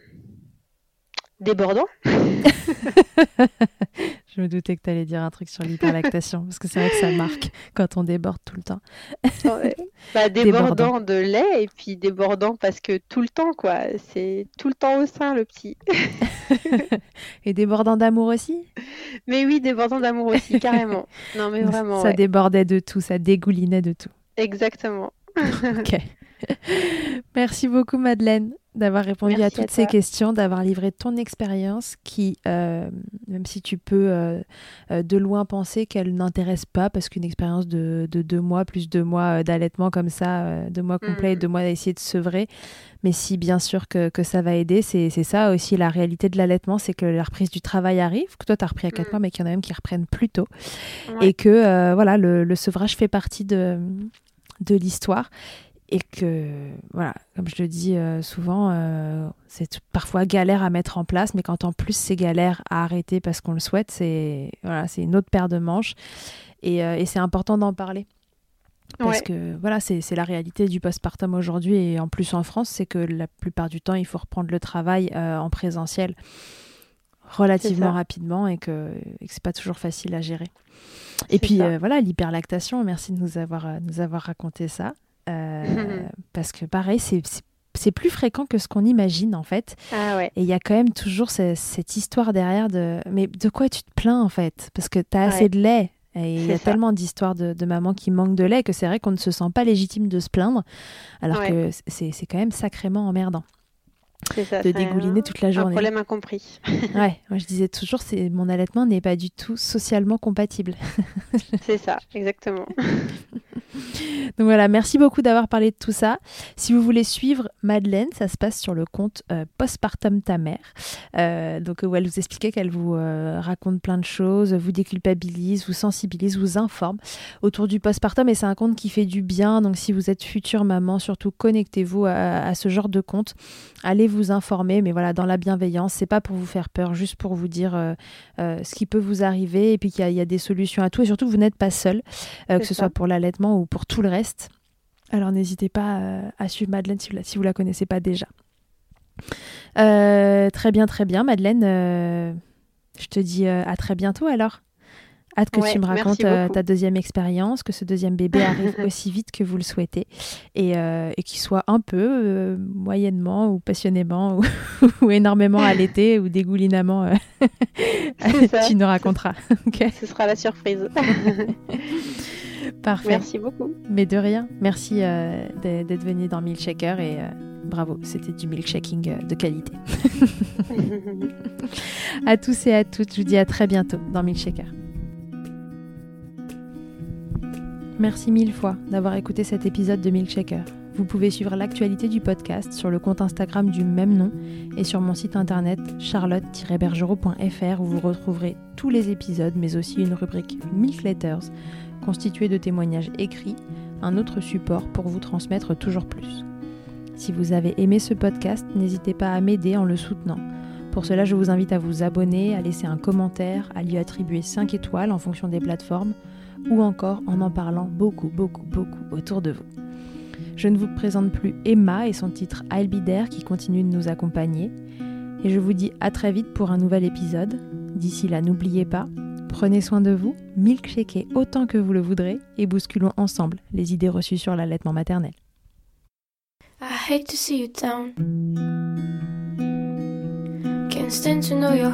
débordant. (laughs) (laughs) Je me doutais que tu allais dire un truc sur l'hyperlactation, parce que c'est vrai que ça marque quand on déborde tout le temps. (laughs) bah, débordant, de lait et puis débordant parce que tout le temps, quoi. C'est tout le temps au sein, le petit. et débordant d'amour aussi? Mais oui, débordant d'amour aussi, carrément. (laughs) Non, mais vraiment. Ça débordait de tout, ça dégoulinait de tout. Exactement. (laughs) ok. Merci beaucoup, Madeleine d'avoir répondu à toutes ces questions, d'avoir livré ton expérience qui, euh, même si tu peux euh, euh, de loin penser qu'elle n'intéresse pas, parce qu'une expérience de, deux mois, plus deux mois d'allaitement comme ça, deux mois complets, et mm. deux mois d'essayer de sevrer, mais si bien sûr que, ça va aider, c'est ça aussi la réalité de l'allaitement, c'est que la reprise du travail arrive, que toi tu as repris à quatre mm. mois, mais qu'il y en a même qui reprennent plus tôt, et que voilà, le, le, sevrage fait partie de, de l'histoire et que, voilà, comme je le dis euh, souvent, euh, c'est parfois galère à mettre en place, mais quand en plus c'est galère à arrêter parce qu'on le souhaite, c'est voilà, c'est une autre paire de manches. Et, euh, et c'est important d'en parler. Parce que voilà, c'est la réalité du postpartum aujourd'hui, et en plus en France, c'est que la plupart du temps, il faut reprendre le travail en présentiel relativement rapidement et que, et que c'est pas toujours facile à gérer. Et puis voilà, l'hyperlactation, merci de nous avoir, nous avoir raconté ça. Euh, (laughs) parce que pareil, c'est plus fréquent que ce qu'on imagine en fait. Ah et il y a quand même toujours cette histoire derrière de mais de quoi tu te plains en fait? Parce que tu as assez de lait. Et il y a tellement d'histoires de, de mamans qui manquent de lait que c'est vrai qu'on ne se sent pas légitime de se plaindre, alors que c'est quand même sacrément emmerdant. Ça, de dégouliner toute la journée. Un problème incompris. (laughs) ouais, moi je disais toujours, c'est mon allaitement n'est pas du tout socialement compatible. (laughs) c'est ça, exactement. (laughs) Donc voilà, merci beaucoup d'avoir parlé de tout ça. Si vous voulez suivre Madeleine, ça se passe sur le compte euh, Postpartum ta mère. Euh, donc où elle vous expliquait qu'elle vous euh, raconte plein de choses, vous déculpabilise, vous sensibilise, vous informe autour du postpartum. Et c'est un compte qui fait du bien. Donc si vous êtes future maman, surtout connectez-vous à, ce genre de compte. Allez vous informer, mais voilà, dans la bienveillance. C'est pas pour vous faire peur, juste pour vous dire ce qui peut vous arriver et puis qu'il y, a des solutions à tout. Et surtout, vous n'êtes pas seul, que ce soit pour l'allaitement ou pour tout le reste. Alors n'hésitez pas euh, à suivre Madeleine si vous, la, si vous la connaissez pas déjà. Euh, très bien, très bien, Madeleine. Euh, je te dis à très bientôt alors. Hâte que tu me racontes ta deuxième expérience, que ce deuxième bébé (laughs) arrive aussi vite que vous le souhaitez et, et qu'il soit un peu, moyennement ou passionnément ou, (laughs) énormément allaité ou dégoulinamment. (laughs) tu nous raconteras. Ce sera la surprise. Parfait. Merci beaucoup. Mais de rien. Merci euh, d'être venu dans Milkshaker et euh, bravo, c'était du milkshaking euh, de qualité. à tous et à toutes, je vous dis à très bientôt dans Milkshaker. Merci mille fois d'avoir écouté cet épisode de Milkshaker. Vous pouvez suivre l'actualité du podcast sur le compte Instagram du même nom et sur mon site internet charlotte-bergerot.fr où vous retrouverez tous les épisodes mais aussi une rubrique Milk Letters constitué de témoignages écrits, un autre support pour vous transmettre toujours plus. Si vous avez aimé ce podcast, n'hésitez pas à m'aider en le soutenant. Pour cela, je vous invite à vous abonner, à laisser un commentaire, à lui attribuer 5 étoiles en fonction des plateformes, ou encore en en parlant beaucoup, beaucoup, beaucoup autour de vous. Je ne vous présente plus Emma et son titre I'll Be There qui continue de nous accompagner. Et je vous dis à très vite pour un nouvel épisode. D'ici là, n'oubliez pas, Prenez soin de vous, milkshakez autant que vous le voudrez et bousculons ensemble les idées reçues sur l'allaitement maternel. I hate to see you down. Can't stand to know your.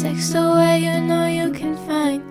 Text away, you know you can find